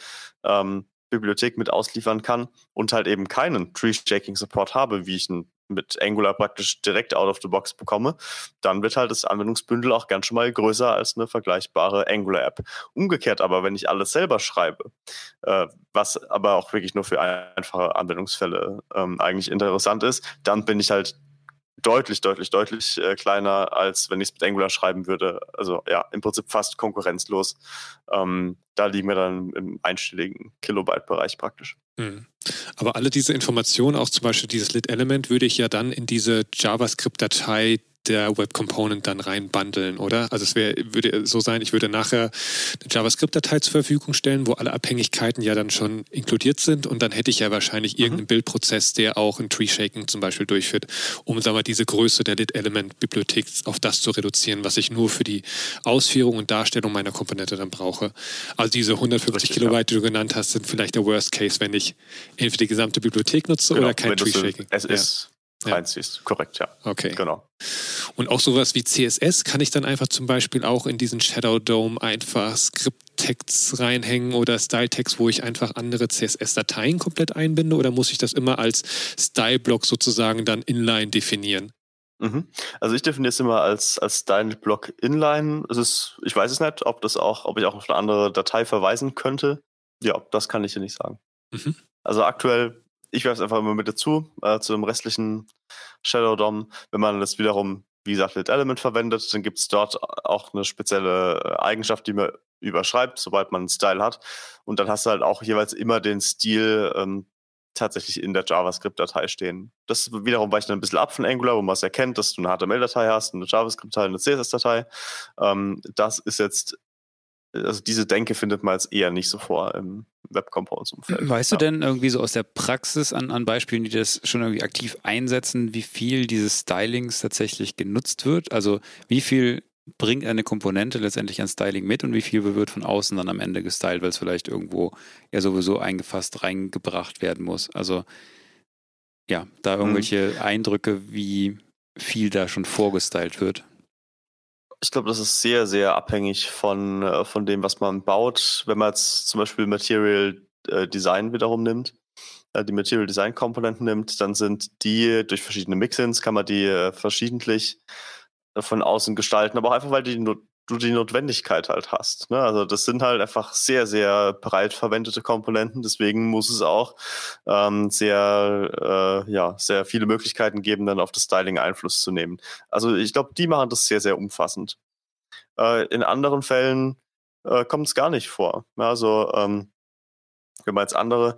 ähm, Bibliothek mit ausliefern kann und halt eben keinen Tree-Shaking-Support habe, wie ich ihn mit Angular praktisch direkt out of the box bekomme, dann wird halt das Anwendungsbündel auch ganz schon mal größer als eine vergleichbare Angular-App. Umgekehrt aber, wenn ich alles selber schreibe, äh, was aber auch wirklich nur für einfache Anwendungsfälle ähm, eigentlich interessant ist, dann bin ich halt deutlich, deutlich, deutlich äh, kleiner, als wenn ich es mit Angular schreiben würde. Also ja, im Prinzip fast konkurrenzlos. Ähm, da liegen wir dann im einstelligen Kilobyte-Bereich praktisch.
Mhm. Aber alle diese Informationen, auch zum Beispiel dieses Lit-Element, würde ich ja dann in diese JavaScript-Datei der Web Component dann reinbundeln, oder? Also es wär, würde so sein, ich würde nachher eine JavaScript-Datei zur Verfügung stellen, wo alle Abhängigkeiten ja dann schon inkludiert sind und dann hätte ich ja wahrscheinlich mhm. irgendeinen Bildprozess, der auch ein Tree-Shaking zum Beispiel durchführt, um sagen wir, diese Größe der Lit-Element-Bibliothek auf das zu reduzieren, was ich nur für die Ausführung und Darstellung meiner Komponente dann brauche. Also diese 150 Richtig, Kilobyte, die du genannt hast, sind vielleicht der Worst Case, wenn ich entweder die gesamte Bibliothek nutze genau, oder kein Tree-Shaking.
Es ja. ist ja. reinziehst. Korrekt, ja.
Okay. Genau. Und auch sowas wie CSS kann ich dann einfach zum Beispiel auch in diesen Shadow Dome einfach Script-Tags reinhängen oder Style-Tags, wo ich einfach andere CSS-Dateien komplett einbinde oder muss ich das immer als Style-Block sozusagen dann inline definieren?
Mhm. Also ich definiere es immer als, als Style-Block inline. Es ist, ich weiß es nicht, ob das auch, ob ich auch auf eine andere Datei verweisen könnte. Ja, das kann ich dir nicht sagen. Mhm. Also aktuell ich werfe es einfach immer mit dazu, äh, zu dem restlichen Shadow DOM. Wenn man das wiederum, wie gesagt, mit Element verwendet, dann gibt es dort auch eine spezielle äh, Eigenschaft, die man überschreibt, sobald man einen Style hat. Und dann hast du halt auch jeweils immer den Stil ähm, tatsächlich in der JavaScript-Datei stehen. Das wiederum weicht dann ein bisschen ab von Angular, wo man es erkennt, dass du eine HTML-Datei hast, eine JavaScript-Datei, eine CSS-Datei. Ähm, das ist jetzt also diese Denke findet man jetzt eher nicht so vor im Web Components Umfeld.
Weißt ja. du denn irgendwie so aus der Praxis an, an Beispielen, die das schon irgendwie aktiv einsetzen, wie viel dieses Stylings tatsächlich genutzt wird? Also wie viel bringt eine Komponente letztendlich an Styling mit und wie viel wird von außen dann am Ende gestylt, weil es vielleicht irgendwo ja sowieso eingefasst reingebracht werden muss? Also ja, da mhm. irgendwelche mhm. Eindrücke, wie viel da schon vorgestylt wird.
Ich glaube, das ist sehr, sehr abhängig von, äh, von dem, was man baut. Wenn man jetzt zum Beispiel Material äh, Design wiederum nimmt, äh, die Material Design Komponenten nimmt, dann sind die durch verschiedene Mixins, kann man die verschiedentlich von außen gestalten, aber auch einfach, weil die du die Notwendigkeit halt hast. Ne? Also das sind halt einfach sehr, sehr breit verwendete Komponenten. Deswegen muss es auch ähm, sehr, äh, ja, sehr viele Möglichkeiten geben, dann auf das Styling Einfluss zu nehmen. Also ich glaube, die machen das sehr, sehr umfassend. Äh, in anderen Fällen äh, kommt es gar nicht vor. Also ähm, wenn man jetzt andere,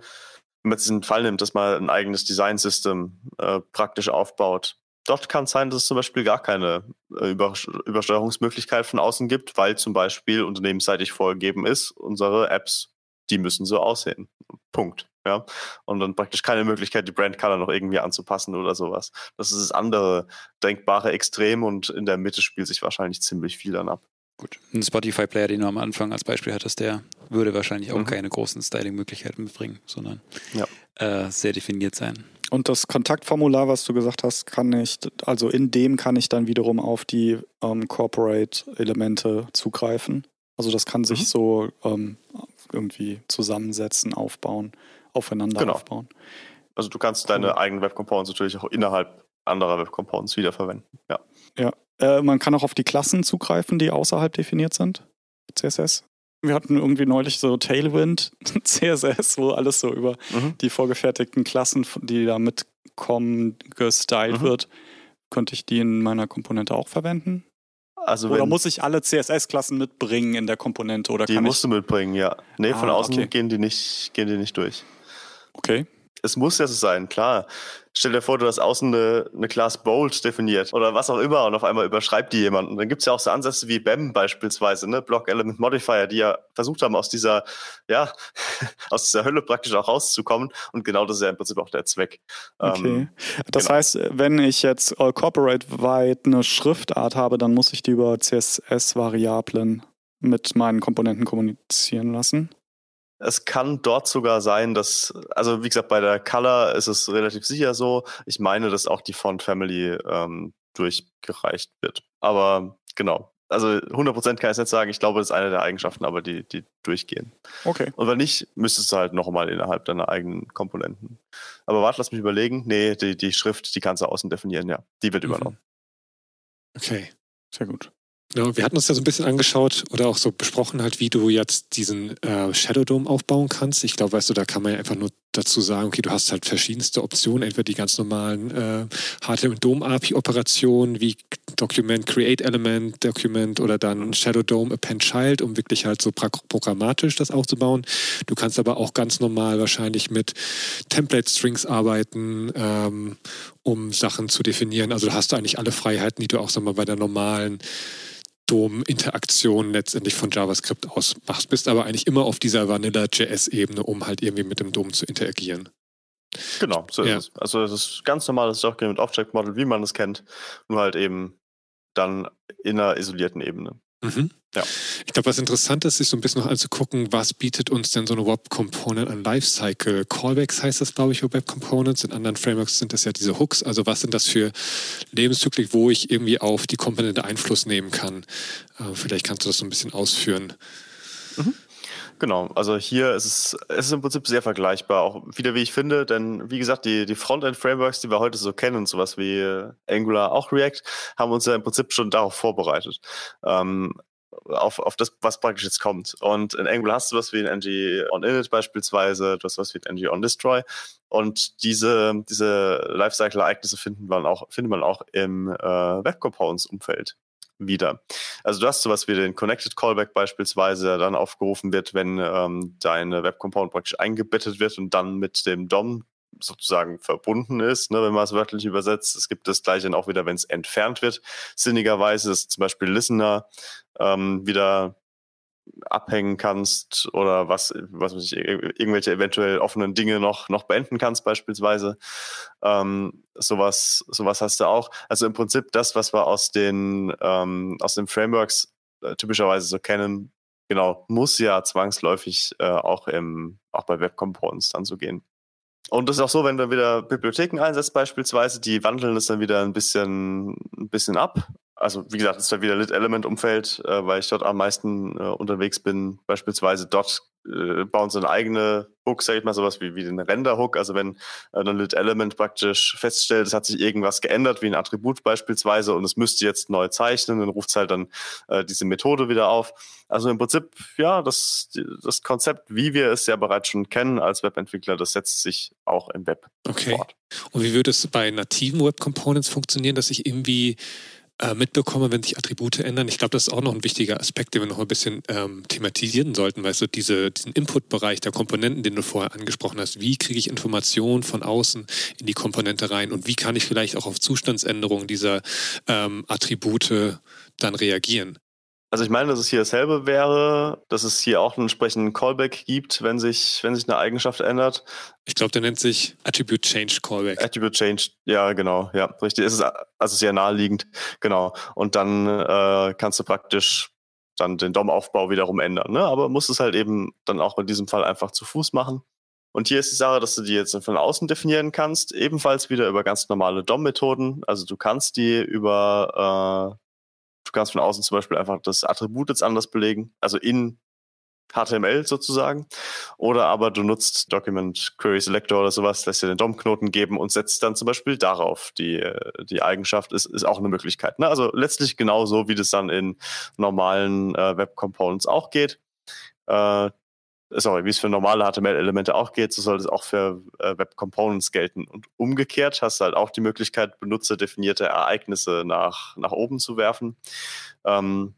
wenn man jetzt diesen Fall nimmt, dass man ein eigenes Design-System äh, praktisch aufbaut, Dort kann es sein, dass es zum Beispiel gar keine äh, Übersteuerungsmöglichkeit von außen gibt, weil zum Beispiel unternehmensseitig vorgegeben ist, unsere Apps, die müssen so aussehen. Punkt. Ja. Und dann praktisch keine Möglichkeit, die Brand Color noch irgendwie anzupassen oder sowas. Das ist das andere denkbare Extrem und in der Mitte spielt sich wahrscheinlich ziemlich viel dann ab.
Gut. Ein Spotify-Player, den du am Anfang als Beispiel hattest, der würde wahrscheinlich auch mhm. keine großen Styling-Möglichkeiten mitbringen, sondern ja. äh, sehr definiert sein.
Und das Kontaktformular, was du gesagt hast, kann ich, also in dem kann ich dann wiederum auf die ähm, Corporate-Elemente zugreifen. Also das kann sich mhm. so ähm, irgendwie zusammensetzen, aufbauen, aufeinander genau. aufbauen.
Also du kannst deine cool. eigenen Web Components natürlich auch innerhalb anderer Web Components wiederverwenden. Ja.
Ja. Äh, man kann auch auf die Klassen zugreifen, die außerhalb definiert sind. CSS wir hatten irgendwie neulich so Tailwind, CSS, wo alles so über mhm. die vorgefertigten Klassen, die da mitkommen, gestylt mhm. wird. Könnte ich die in meiner Komponente auch verwenden? Also oder muss ich alle CSS-Klassen mitbringen in der Komponente? Oder
die musst du mitbringen, ja. Nee, von ah, außen okay. gehen, die nicht, gehen die nicht durch.
Okay.
Es muss ja so sein, klar. Stell dir vor, du hast außen eine, eine Class Bold definiert oder was auch immer und auf einmal überschreibt die jemanden. Dann gibt es ja auch so Ansätze wie BEM beispielsweise, ne? Block Element Modifier, die ja versucht haben, aus dieser, ja, aus dieser Hölle praktisch auch rauszukommen. Und genau das ist ja im Prinzip auch der Zweck.
Okay. Ähm, das genau. heißt, wenn ich jetzt All Corporate weit eine Schriftart habe, dann muss ich die über CSS-Variablen mit meinen Komponenten kommunizieren lassen?
Es kann dort sogar sein, dass, also wie gesagt, bei der Color ist es relativ sicher so. Ich meine, dass auch die Font Family ähm, durchgereicht wird. Aber genau. Also 100% kann ich nicht sagen. Ich glaube, das ist eine der Eigenschaften, aber die, die durchgehen.
Okay.
Und wenn nicht, müsstest du halt nochmal innerhalb deiner eigenen Komponenten. Aber warte, lass mich überlegen. Nee, die, die Schrift, die kannst du außen definieren, ja. Die wird mhm. übernommen.
Okay, sehr gut.
Ja, wir hatten uns ja so ein bisschen angeschaut oder auch so besprochen halt, wie du jetzt diesen äh, Shadow Dome aufbauen kannst. Ich glaube, weißt du, da kann man ja einfach nur dazu sagen, okay, du hast halt verschiedenste Optionen, entweder die ganz normalen äh, HTML Dome API Operationen wie Document Create Element, Document oder dann Shadow Dome Append Child, um wirklich halt so programmatisch das aufzubauen. Du kannst aber auch ganz normal wahrscheinlich mit Template Strings arbeiten, ähm, um Sachen zu definieren. Also du hast eigentlich alle Freiheiten, die du auch sag mal bei der normalen DOM-Interaktion letztendlich von JavaScript aus machst, bist aber eigentlich immer auf dieser Vanilla.js-Ebene, um halt irgendwie mit dem DOM zu interagieren.
Genau, so ja. ist es. Also es ist ganz normales Document Object Model, wie man es kennt, nur halt eben dann in einer isolierten Ebene.
Mhm. Ja. Ich glaube, was interessant ist, sich so ein bisschen noch anzugucken, was bietet uns denn so eine Web Component an Lifecycle? Callbacks heißt das, glaube ich, für Web Components. In anderen Frameworks sind das ja diese Hooks. Also was sind das für Lebenszyklen, wo ich irgendwie auf die Komponente Einfluss nehmen kann? Äh, vielleicht kannst du das so ein bisschen ausführen.
Mhm. Genau, also hier ist es, es ist im Prinzip sehr vergleichbar, auch wieder wie ich finde, denn wie gesagt, die, die Frontend-Frameworks, die wir heute so kennen, sowas wie Angular, auch React, haben uns ja im Prinzip schon darauf vorbereitet. Ähm, auf, auf das, was praktisch jetzt kommt. Und in Angular hast du was wie ein ng on init beispielsweise, du hast was wie ein ng on destroy. Und diese, diese Lifecycle-Ereignisse finden man auch, findet man auch im äh, Web Components-Umfeld wieder. Also du hast sowas wie den Connected Callback beispielsweise, der dann aufgerufen wird, wenn ähm, deine Web Component praktisch eingebettet wird und dann mit dem DOM sozusagen verbunden ist, ne, wenn man es wörtlich übersetzt. Es gibt das gleiche dann auch wieder, wenn es entfernt wird. Sinnigerweise ist zum Beispiel Listener ähm, wieder abhängen kannst oder was, was weiß ich, irgendwelche eventuell offenen Dinge noch, noch beenden kannst, beispielsweise. Ähm, sowas, sowas hast du auch. Also im Prinzip das, was wir aus den, ähm, aus den Frameworks äh, typischerweise so kennen, genau, muss ja zwangsläufig äh, auch im, auch bei Web Components dann so gehen. Und das ist auch so, wenn du wieder Bibliotheken einsetzt beispielsweise, die wandeln es dann wieder ein bisschen, ein bisschen ab also wie gesagt, es ist ja wieder Lit-Element-Umfeld, äh, weil ich dort am meisten äh, unterwegs bin. Beispielsweise dort äh, bauen sie eine eigene Hook, sag ich mal, sowas wie, wie den Render-Hook. Also wenn äh, ein Lit-Element praktisch feststellt, es hat sich irgendwas geändert, wie ein Attribut beispielsweise, und es müsste jetzt neu zeichnen, dann ruft es halt dann äh, diese Methode wieder auf. Also im Prinzip, ja, das, das Konzept, wie wir es ja bereits schon kennen als Webentwickler, das setzt sich auch im Web
okay. fort. Und wie würde es bei nativen Web Components funktionieren, dass ich irgendwie äh, mitbekomme, wenn sich Attribute ändern. Ich glaube, das ist auch noch ein wichtiger Aspekt, den wir noch ein bisschen ähm, thematisieren sollten, weißt du, diese, diesen Input-Bereich der Komponenten, den du vorher angesprochen hast. Wie kriege ich Informationen von außen in die Komponente rein und wie kann ich vielleicht auch auf Zustandsänderungen dieser ähm, Attribute dann reagieren?
Also ich meine, dass es hier dasselbe wäre, dass es hier auch einen entsprechenden Callback gibt, wenn sich, wenn sich eine Eigenschaft ändert.
Ich glaube, der nennt sich Attribute Change Callback.
Attribute Change, ja, genau, ja, richtig. Es ist also sehr naheliegend, genau. Und dann äh, kannst du praktisch dann den DOM-Aufbau wiederum ändern. Ne? Aber musst es halt eben dann auch in diesem Fall einfach zu Fuß machen. Und hier ist die Sache, dass du die jetzt von außen definieren kannst, ebenfalls wieder über ganz normale DOM-Methoden. Also du kannst die über äh, Du kannst von außen zum Beispiel einfach das Attribut jetzt anders belegen, also in HTML sozusagen. Oder aber du nutzt Document Query Selector oder sowas, lässt dir den DOM-Knoten geben und setzt dann zum Beispiel darauf die, die Eigenschaft, ist, ist auch eine Möglichkeit. Ne? Also letztlich genauso, wie das dann in normalen äh, Web Components auch geht. Äh, sorry, wie es für normale HTML-Elemente auch geht, so soll es auch für äh, Web Components gelten. Und umgekehrt hast du halt auch die Möglichkeit, benutzerdefinierte Ereignisse nach, nach oben zu werfen. Ähm,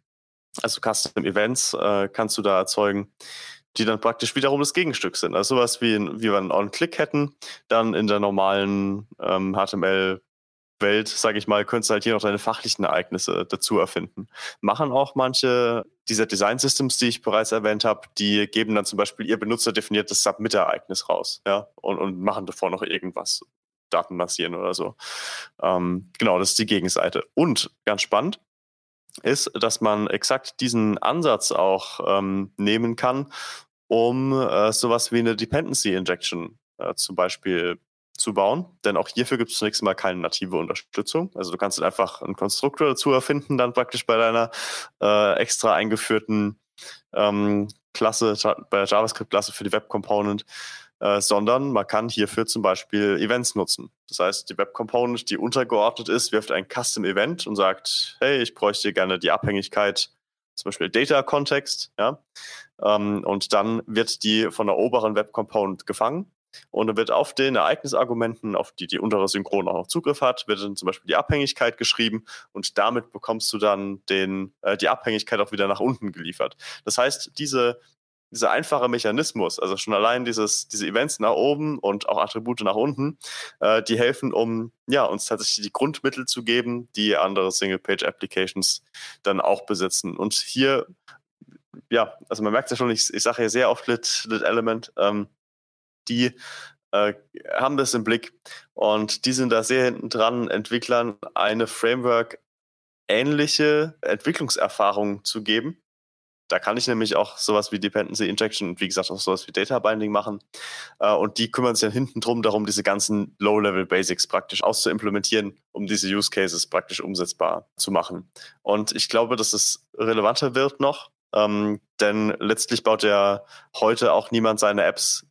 also Custom Events äh, kannst du da erzeugen. die dann praktisch wiederum das Gegenstück sind. Also sowas wie, wie wir einen On-Click hätten, dann in der normalen ähm, HTML Welt, sage ich mal, könntest du halt hier noch deine fachlichen Ereignisse dazu erfinden. Machen auch manche dieser Design Systems, die ich bereits erwähnt habe, die geben dann zum Beispiel ihr benutzerdefiniertes Submit-Ereignis raus, ja, und, und machen davor noch irgendwas, Daten basieren oder so. Ähm, genau, das ist die Gegenseite. Und ganz spannend ist, dass man exakt diesen Ansatz auch ähm, nehmen kann, um äh, sowas wie eine Dependency Injection äh, zum Beispiel zu bauen, denn auch hierfür gibt es zunächst mal keine native Unterstützung. Also du kannst einfach einen Konstruktor dazu erfinden, dann praktisch bei deiner äh, extra eingeführten ähm, Klasse, bei der JavaScript-Klasse für die Web Component, äh, sondern man kann hierfür zum Beispiel Events nutzen. Das heißt, die Web Component, die untergeordnet ist, wirft ein Custom Event und sagt, hey, ich bräuchte gerne die Abhängigkeit, zum Beispiel Data Kontext, ja. Ähm, und dann wird die von der oberen Web Component gefangen und dann wird auf den Ereignisargumenten, auf die die untere Synchron auch noch Zugriff hat, wird dann zum Beispiel die Abhängigkeit geschrieben und damit bekommst du dann den, äh, die Abhängigkeit auch wieder nach unten geliefert. Das heißt, diese, dieser einfache Mechanismus, also schon allein dieses, diese Events nach oben und auch Attribute nach unten, äh, die helfen, um ja, uns tatsächlich die Grundmittel zu geben, die andere Single-Page-Applications dann auch besitzen. Und hier, ja, also man merkt ja schon, ich, ich sage hier sehr oft Lit, Lit Element, ähm, die äh, haben das im Blick und die sind da sehr hinten dran, Entwicklern eine Framework-ähnliche Entwicklungserfahrung zu geben. Da kann ich nämlich auch sowas wie Dependency Injection und wie gesagt auch sowas wie Data Binding machen. Äh, und die kümmern sich dann hinten drum darum, diese ganzen Low-Level Basics praktisch auszuimplementieren, um diese Use Cases praktisch umsetzbar zu machen. Und ich glaube, dass es relevanter wird noch, ähm, denn letztlich baut ja heute auch niemand seine Apps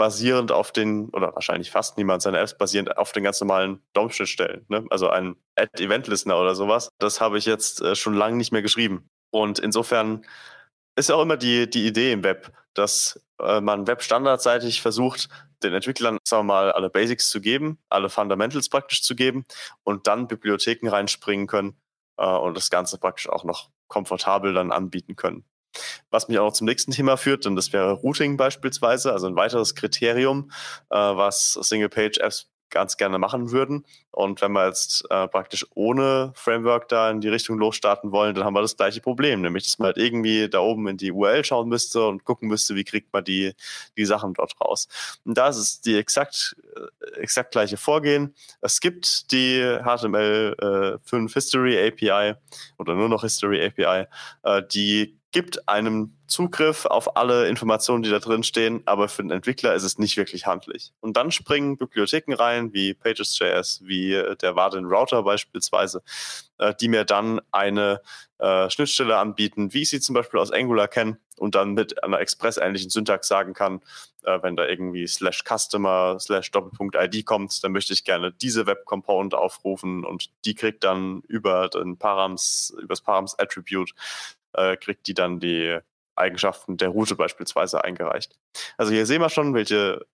basierend auf den, oder wahrscheinlich fast niemand seine Apps basierend auf den ganz normalen DOM-Schnittstellen. Ne? Also ein Add-Event-Listener oder sowas. Das habe ich jetzt äh, schon lange nicht mehr geschrieben. Und insofern ist ja auch immer die, die Idee im Web, dass äh, man Web standardseitig versucht, den Entwicklern, sagen wir mal, alle Basics zu geben, alle Fundamentals praktisch zu geben und dann Bibliotheken reinspringen können äh, und das Ganze praktisch auch noch komfortabel dann anbieten können. Was mich auch noch zum nächsten Thema führt, und das wäre Routing beispielsweise, also ein weiteres Kriterium, äh, was Single-Page-Apps ganz gerne machen würden. Und wenn wir jetzt äh, praktisch ohne Framework da in die Richtung losstarten wollen, dann haben wir das gleiche Problem, nämlich dass man halt irgendwie da oben in die URL schauen müsste und gucken müsste, wie kriegt man die, die Sachen dort raus. Und da ist es die exakt, äh, exakt gleiche Vorgehen. Es gibt die HTML5 äh, History API oder nur noch History API, äh, die gibt einem Zugriff auf alle Informationen, die da drin stehen, aber für den Entwickler ist es nicht wirklich handlich. Und dann springen Bibliotheken rein, wie Pages.js, wie äh, der Warden Router beispielsweise, äh, die mir dann eine äh, Schnittstelle anbieten, wie ich sie zum Beispiel aus Angular kenne und dann mit einer Express-ähnlichen Syntax sagen kann, äh, wenn da irgendwie slash Customer slash Doppelpunkt ID kommt, dann möchte ich gerne diese Web Component aufrufen und die kriegt dann über den Params, über das Params Attribute äh, kriegt die dann die Eigenschaften der Route beispielsweise eingereicht. Also hier sehen wir schon, welche,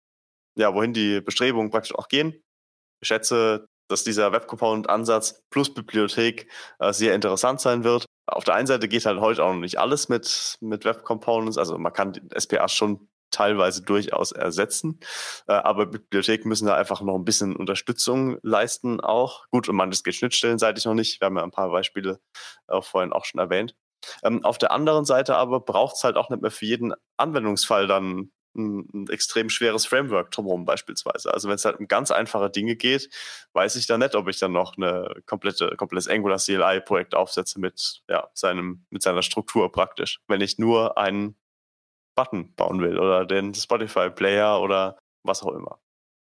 ja, wohin die Bestrebungen praktisch auch gehen. Ich schätze, dass dieser Web Component Ansatz plus Bibliothek äh, sehr interessant sein wird. Auf der einen Seite geht halt heute auch noch nicht alles mit, mit Web Components. Also man kann SPA schon teilweise durchaus ersetzen. Äh, aber Bibliotheken müssen da einfach noch ein bisschen Unterstützung leisten auch. Gut, und manches geht schnittstellenseitig noch nicht. Wir haben ja ein paar Beispiele äh, vorhin auch schon erwähnt. Ähm, auf der anderen Seite aber braucht es halt auch nicht mehr für jeden Anwendungsfall dann ein, ein extrem schweres Framework drumherum beispielsweise. Also wenn es halt um ganz einfache Dinge geht, weiß ich dann nicht, ob ich dann noch eine komplette, komplettes Angular CLI-Projekt aufsetze mit, ja, seinem, mit seiner Struktur praktisch. Wenn ich nur einen Button bauen will oder den Spotify-Player oder was auch immer.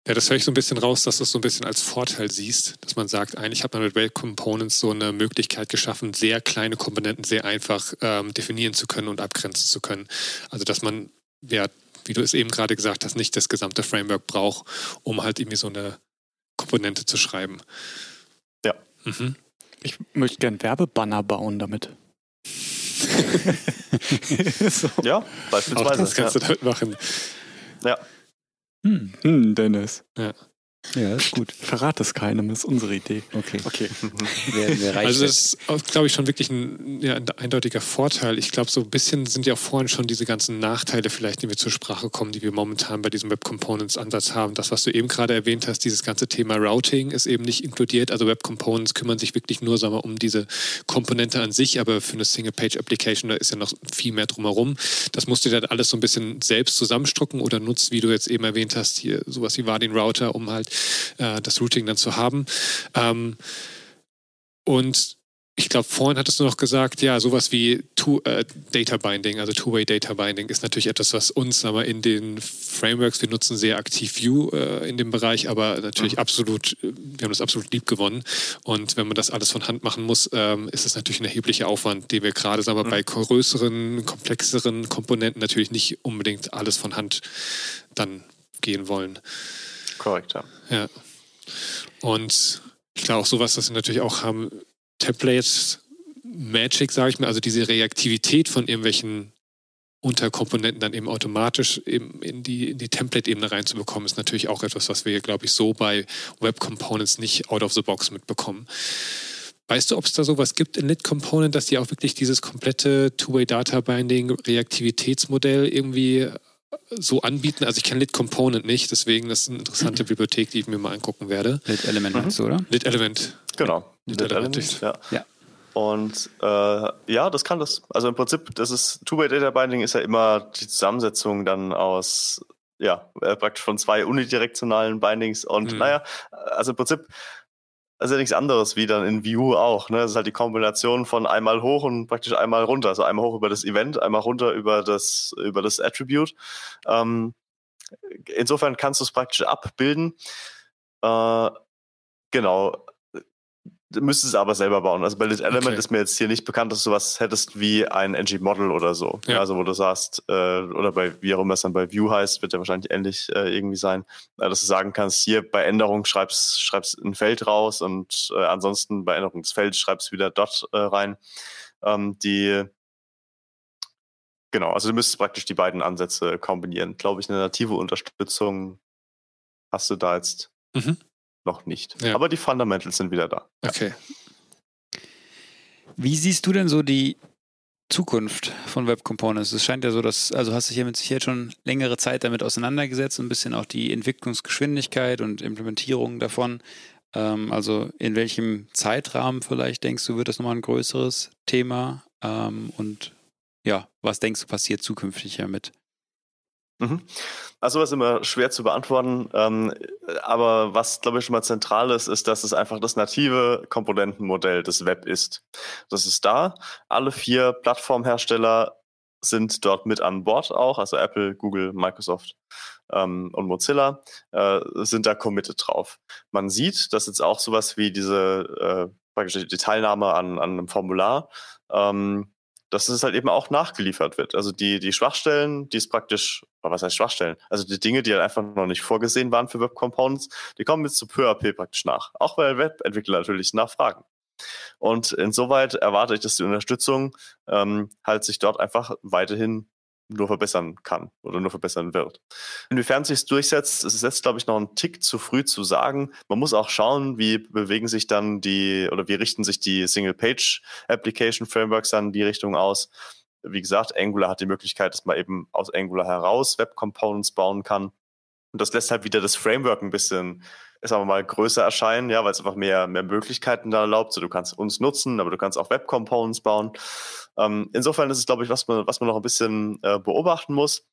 Ja, das höre ich so ein bisschen raus, dass du es so ein bisschen als Vorteil siehst, dass man sagt, eigentlich hat man mit Rail Components so eine Möglichkeit geschaffen, sehr kleine Komponenten sehr einfach ähm, definieren zu können und abgrenzen zu können. Also dass man, ja, wie du es eben gerade gesagt hast, nicht das gesamte Framework braucht, um halt irgendwie so eine Komponente zu schreiben.
Ja.
Mhm. Ich möchte gern Werbebanner bauen damit.
so. Ja, beispielsweise.
Auch das kannst ja. du damit machen.
Ja.
Hm, hm Dennis.
Ja.
Ja, ist gut.
Verrat es keinem, ist unsere Idee.
Okay.
Okay.
Also
das?
ist, glaube ich, schon wirklich ein, ja, ein eindeutiger Vorteil. Ich glaube, so ein bisschen sind ja auch vorhin schon diese ganzen Nachteile vielleicht, die wir zur Sprache kommen, die wir momentan bei diesem Web Components Ansatz haben. Das, was du eben gerade erwähnt hast, dieses ganze Thema Routing ist eben nicht inkludiert. Also Web Components kümmern sich wirklich nur sagen wir, um diese Komponente an sich, aber für eine Single-Page-Application, da ist ja noch viel mehr drumherum. Das musst du dann alles so ein bisschen selbst zusammenstrucken oder nutzt, wie du jetzt eben erwähnt hast, hier sowas wie Vardin Router, um halt äh, das Routing dann zu haben. Ähm, und ich glaube, vorhin hattest du noch gesagt, ja, sowas wie Two, äh, Data Binding, also Two-Way Data Binding ist natürlich etwas, was uns aber in den Frameworks, wir nutzen sehr aktiv Vue äh, in dem Bereich, aber natürlich
Mhm.
absolut, äh, wir haben das absolut lieb gewonnen. Und wenn man das alles von Hand machen muss, ähm, ist es natürlich ein erheblicher Aufwand, den wir gerade, sagen wir,
Mhm.
bei größeren, komplexeren Komponenten natürlich nicht unbedingt alles von Hand dann gehen wollen.
Korrekt, ja.
Ja. Und glaube auch sowas, das wir natürlich auch haben, Templates, Magic, sage ich mal, also diese Reaktivität von irgendwelchen Unterkomponenten dann eben automatisch eben in die, in die Template-Ebene reinzubekommen, ist natürlich auch etwas, was wir, glaube ich, so bei Web Components nicht out of the box mitbekommen. Weißt du, ob es da sowas gibt in Lit Component, dass die auch wirklich dieses komplette Two-Way Data Binding Reaktivitätsmodell irgendwie so anbieten? Also ich kenne Lit Component nicht, deswegen das ist eine interessante Bibliothek, die ich mir mal angucken werde.
Lit Element
Mhm.
du, oder?
Lit Element.
Genau.
Mit
Mit
Element.
Elements, ja.
Ja.
Und äh, ja, das kann das. Also im Prinzip, das ist Two-Way Data Binding ist ja immer die Zusammensetzung dann aus, ja, äh, praktisch von zwei unidirektionalen Bindings und
Mhm.
naja, also im Prinzip ist ja nichts anderes wie dann in Vue auch. Ne? Das ist halt die Kombination von einmal hoch und praktisch einmal runter. Also einmal hoch über das Event, einmal runter über das, über das Attribute. Ähm, insofern kannst du es praktisch abbilden. Äh, genau. Du müsstest es aber selber bauen. Also bei Lit Element
Okay.
ist mir jetzt hier nicht bekannt, dass du was hättest wie ein ng-Model oder so.
Ja.
Also wo du sagst, äh, oder bei wie auch immer es dann bei View heißt, wird ja wahrscheinlich ähnlich äh, irgendwie sein, äh, dass du sagen kannst, hier bei Änderung schreibst, schreibst ein Feld raus und äh, ansonsten bei Änderung des Felds schreibst wieder dot äh, rein. Ähm, die Genau, also du müsstest praktisch die beiden Ansätze kombinieren. Glaube ich, eine native Unterstützung hast du da jetzt
Mhm.
Noch nicht.
Ja.
Aber die Fundamentals sind wieder da.
Okay.
Wie siehst du denn so die Zukunft von Web Components? Es scheint ja so, dass, also hast du dich ja mit Sicherheit schon längere Zeit damit auseinandergesetzt, ein bisschen auch die Entwicklungsgeschwindigkeit und Implementierung davon. Ähm, also in welchem Zeitrahmen vielleicht denkst du, wird das nochmal ein größeres Thema? Ähm, und ja, was denkst du passiert zukünftig damit?
Mhm. Also was immer schwer zu beantworten, ähm, aber was glaube ich schon mal zentral ist, ist, dass es einfach das native Komponentenmodell des Web ist. Das ist da. Alle vier Plattformhersteller sind dort mit an Bord auch, also Apple, Google, Microsoft ähm, und Mozilla äh, sind da committed drauf. Man sieht, dass jetzt auch sowas wie diese äh, die Teilnahme an, an einem Formular ähm, dass es halt eben auch nachgeliefert wird. Also die, die Schwachstellen, die es praktisch, was heißt Schwachstellen? Also die Dinge, die halt einfach noch nicht vorgesehen waren für Web Components, die kommen jetzt zu peu praktisch nach. Auch weil Webentwickler natürlich nachfragen. Und insoweit erwarte ich, dass die Unterstützung ähm, halt sich dort einfach weiterhin nur verbessern kann oder nur verbessern wird. Inwiefern sich durchsetzt, ist es jetzt, glaube ich, noch ein Tick zu früh zu sagen. Man muss auch schauen, wie bewegen sich dann die oder wie richten sich die Single-Page-Application-Frameworks dann in die Richtung aus. Wie gesagt, Angular hat die Möglichkeit, dass man eben aus Angular heraus Web-Components bauen kann. Und das lässt halt wieder das Framework ein bisschen, sagen wir mal, größer erscheinen, ja, weil es einfach mehr, mehr Möglichkeiten da erlaubt. So, du kannst uns nutzen, aber du kannst auch Web-Components bauen. Ähm, insofern ist es, glaube ich, was man, was man noch ein bisschen äh, beobachten muss.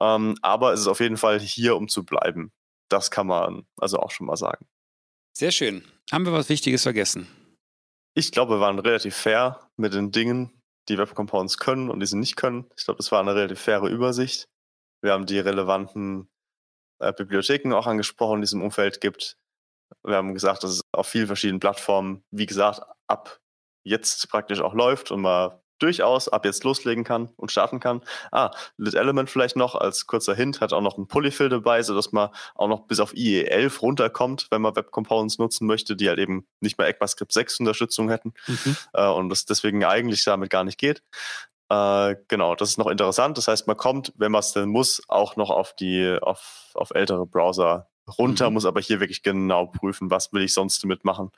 Ähm, aber es ist auf jeden Fall hier, um zu bleiben. Das kann man also auch schon mal sagen.
Sehr schön. Haben wir was Wichtiges vergessen?
Ich glaube, wir waren relativ fair mit den Dingen, die Web Components können und die sie nicht können. Ich glaube, das war eine relativ faire Übersicht. Wir haben die relevanten äh, Bibliotheken auch angesprochen, die es im Umfeld gibt. Wir haben gesagt, dass es auf vielen verschiedenen Plattformen, wie gesagt, ab jetzt praktisch auch läuft und man durchaus ab jetzt loslegen kann und starten kann. Ah, Lit Element vielleicht noch als kurzer Hint, hat auch noch einen Polyfill dabei, sodass man auch noch bis auf IE11 runterkommt, wenn man Web Components nutzen möchte, die halt eben nicht mehr ECMAScript 6 Unterstützung hätten
Mhm.
äh, und das deswegen eigentlich damit gar nicht geht. Äh, genau, das ist noch interessant. Das heißt, man kommt, wenn man es denn muss, auch noch auf die, auf, auf ältere Browser runter,
Mhm.
muss aber hier wirklich genau prüfen, was will ich sonst damit machen,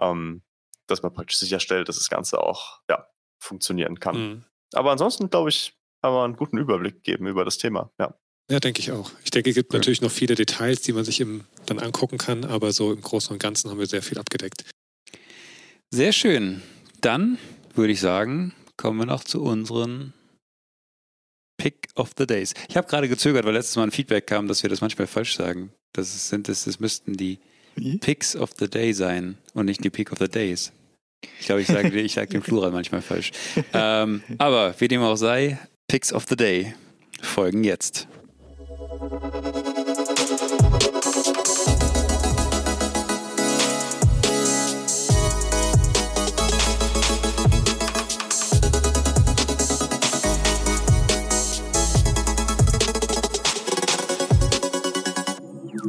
ähm, dass man praktisch sicherstellt, dass das Ganze auch ja, funktionieren kann.
Mhm.
Aber ansonsten, glaube ich, haben wir einen guten Überblick gegeben über das Thema. Ja.
Ja, denke ich auch. Ich denke, es gibt
Cool.
natürlich noch viele Details, die man sich im, dann angucken kann, aber so im Großen und Ganzen haben wir sehr viel abgedeckt.
Sehr schön. Dann würde ich sagen, kommen wir noch zu unseren Pick of the Days. Ich habe gerade gezögert, weil letztes Mal ein Feedback kam, dass wir das manchmal falsch sagen. Das, sind, das, das müssten die? Picks of the Day sein und nicht die Pick of the Days. Ich glaube, ich sage ich sag den Plural manchmal falsch. Ähm, aber wie dem auch sei, Picks of the Day folgen jetzt.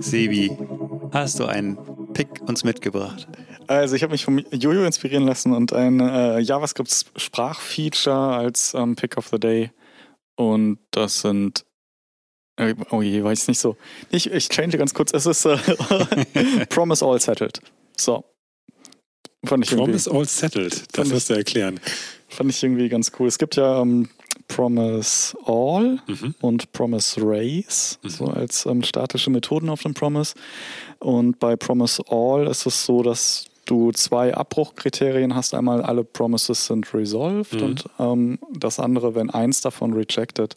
Sebi, hast du einen Pick uns mitgebracht?
Also ich habe mich vom Jojo inspirieren lassen und ein äh, JavaScript-Sprachfeature als ähm, Pick of the Day. Und das sind äh, oh je, weiß ich nicht so. Ich, ich change ganz kurz. Es ist äh, Promise All Settled. So. Fand ich, irgendwie,
Promise all settled, das wirst du erklären.
fand ich irgendwie ganz cool. Es gibt ja ähm, Promise All
Mhm.
und Promise Raise,
Mhm.
so als ähm, statische Methoden auf dem Promise. Und bei Promise All ist es so, dass du zwei Abbruchkriterien hast. Einmal alle Promises sind resolved
Mhm.
und ähm, das andere, wenn eins davon rejected,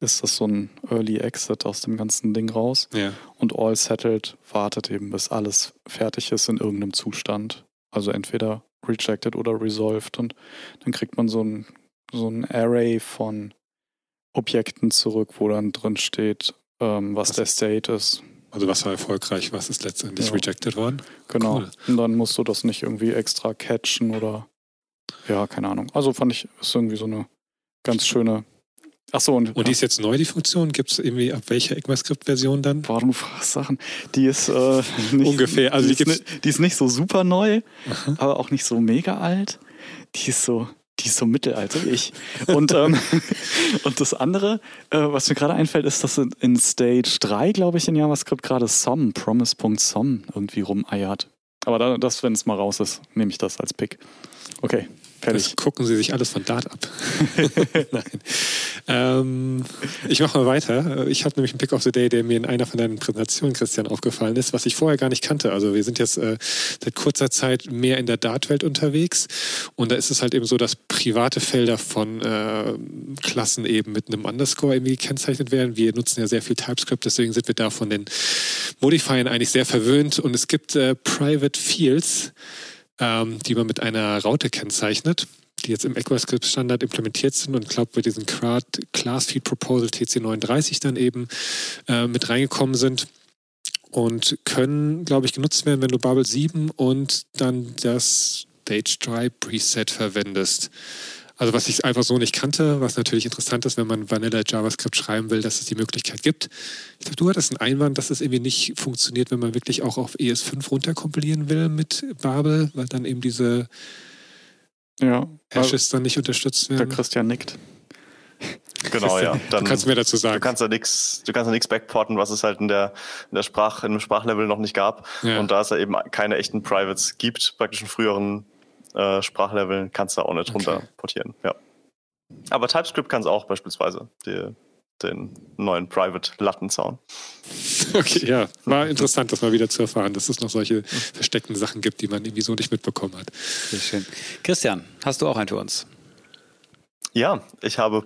ist das so ein Early Exit aus dem ganzen Ding raus.
Ja.
Und All Settled wartet eben, bis alles fertig ist in irgendeinem Zustand. Also entweder rejected oder resolved. Und dann kriegt man so ein, so ein Array von Objekten zurück, wo dann drin steht, ähm, was
Was-
der State ist.
Also was war erfolgreich, was ist letztendlich
Ja.
rejected worden?
Genau.
Cool.
Und dann musst du das nicht irgendwie extra catchen oder ja, keine Ahnung. Also fand ich, ist irgendwie so eine ganz schöne. Ach so, und,
Und die ist jetzt neu, die Funktion? Gibt es irgendwie ab welcher ECMAScript-Version dann?
Boah, du fragst Sachen. Die ist äh, nicht,
Ungefähr, also
die,
die
ist ni- die ist nicht so super neu,
Aha.
aber auch nicht so mega alt. Die ist so, die ist so mittelalter wie ich. Und, ähm, und das andere, äh, was mir gerade einfällt, ist, dass in- Stage 3, glaube ich, in JavaScript gerade Sum, Promise.sum irgendwie rumeiert. Aber da, das, wenn es mal raus ist, nehme ich das als Pick. Okay, fertig.
Das gucken Sie sich alles von Dart ab. Nein. Ähm, ich mache mal weiter. Ich habe nämlich einen Pick of the Day, der mir in einer von deinen Präsentationen, Christian, aufgefallen ist, was ich vorher gar nicht kannte. Also wir sind jetzt äh, seit kurzer Zeit mehr in der Dart-Welt unterwegs und da ist es halt eben so, dass private Felder von äh, Klassen eben mit einem Underscore irgendwie gekennzeichnet werden. Wir nutzen ja sehr viel TypeScript, deswegen sind wir da von den Modifiern eigentlich sehr verwöhnt und es gibt äh, Private Fields, ähm, die man mit einer Raute kennzeichnet, die jetzt im ECMAScript-Standard implementiert sind und glaube bei diesem Class Feed Proposal TC39 dann eben äh, mit reingekommen sind und können, glaube ich, genutzt werden, wenn du Bubble 7 und dann das Stage Dry Preset verwendest. Also was ich einfach so nicht kannte, was natürlich interessant ist, wenn man Vanilla JavaScript schreiben will, dass es die Möglichkeit gibt. Ich glaube, du hattest einen Einwand, dass es irgendwie nicht funktioniert, wenn man wirklich auch auf ES5 runterkompilieren will mit Babel, weil dann eben diese
ja,
Hashes dann nicht unterstützt
der
werden.
Christian nickt.
Genau, ja. Dann,
Du kannst mehr dazu
du
sagen.
kannst da nichts, du kannst da nichts backporten, was es halt in der, in der Sprach, in dem Sprachlevel noch nicht gab.
Ja.
Und da es ja eben keine echten Privates gibt, praktisch in früheren äh, Sprachleveln, kannst du auch nicht
Okay.
runter portieren. Ja. Aber TypeScript kann es auch beispielsweise, die, den neuen Private-Lattenzaun.
Okay, ja, war interessant, das mal wieder zu erfahren, dass es noch solche versteckten Sachen gibt, die man irgendwie so nicht mitbekommen hat.
Sehr schön. Christian, hast du auch einen für uns?
Ja, ich habe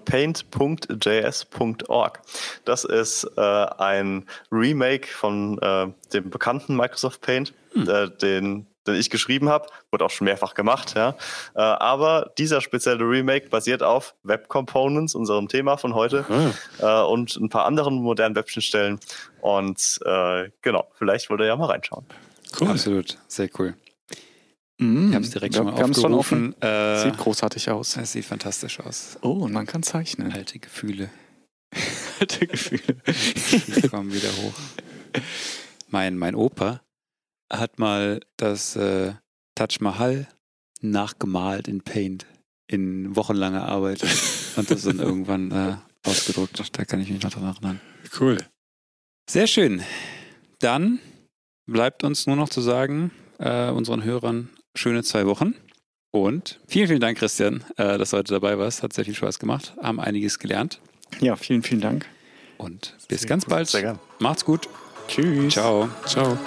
paint.js.org. Das ist äh, ein Remake von äh, dem bekannten Microsoft Paint, äh, den, den ich geschrieben habe. Wurde auch schon mehrfach gemacht, ja. Äh, aber dieser spezielle Remake basiert auf Web Components, unserem Thema von heute,
Ah,
äh, und ein paar anderen modernen Webschnittstellen. Und äh, genau, vielleicht wollt ihr ja mal reinschauen.
cool.
Absolut, sehr cool.
Mm,
Ich habe es direkt
wir-
schon mal
wir schon offen.
Äh,
Sieht großartig aus.
es sieht fantastisch aus.
Oh, und man kann zeichnen.
Alte Gefühle
Alte Gefühle.
die kommen wieder hoch. Mein, mein Opa hat mal das äh, Taj Mahal nachgemalt in Paint in wochenlanger Arbeit und das dann irgendwann äh, ausgedruckt. Da kann ich mich noch dran erinnern.
Cool.
Sehr schön. dann bleibt uns nur noch zu sagen, äh, unseren Hörern schöne zwei Wochen. Und vielen, vielen Dank, Christian, äh, dass du heute dabei warst. Hat sehr viel Spaß gemacht. Haben einiges gelernt.
Ja, vielen, vielen Dank.
Und bis ganz
gut.
bald. Macht's gut.
Tschüss.
Ciao.
Ciao.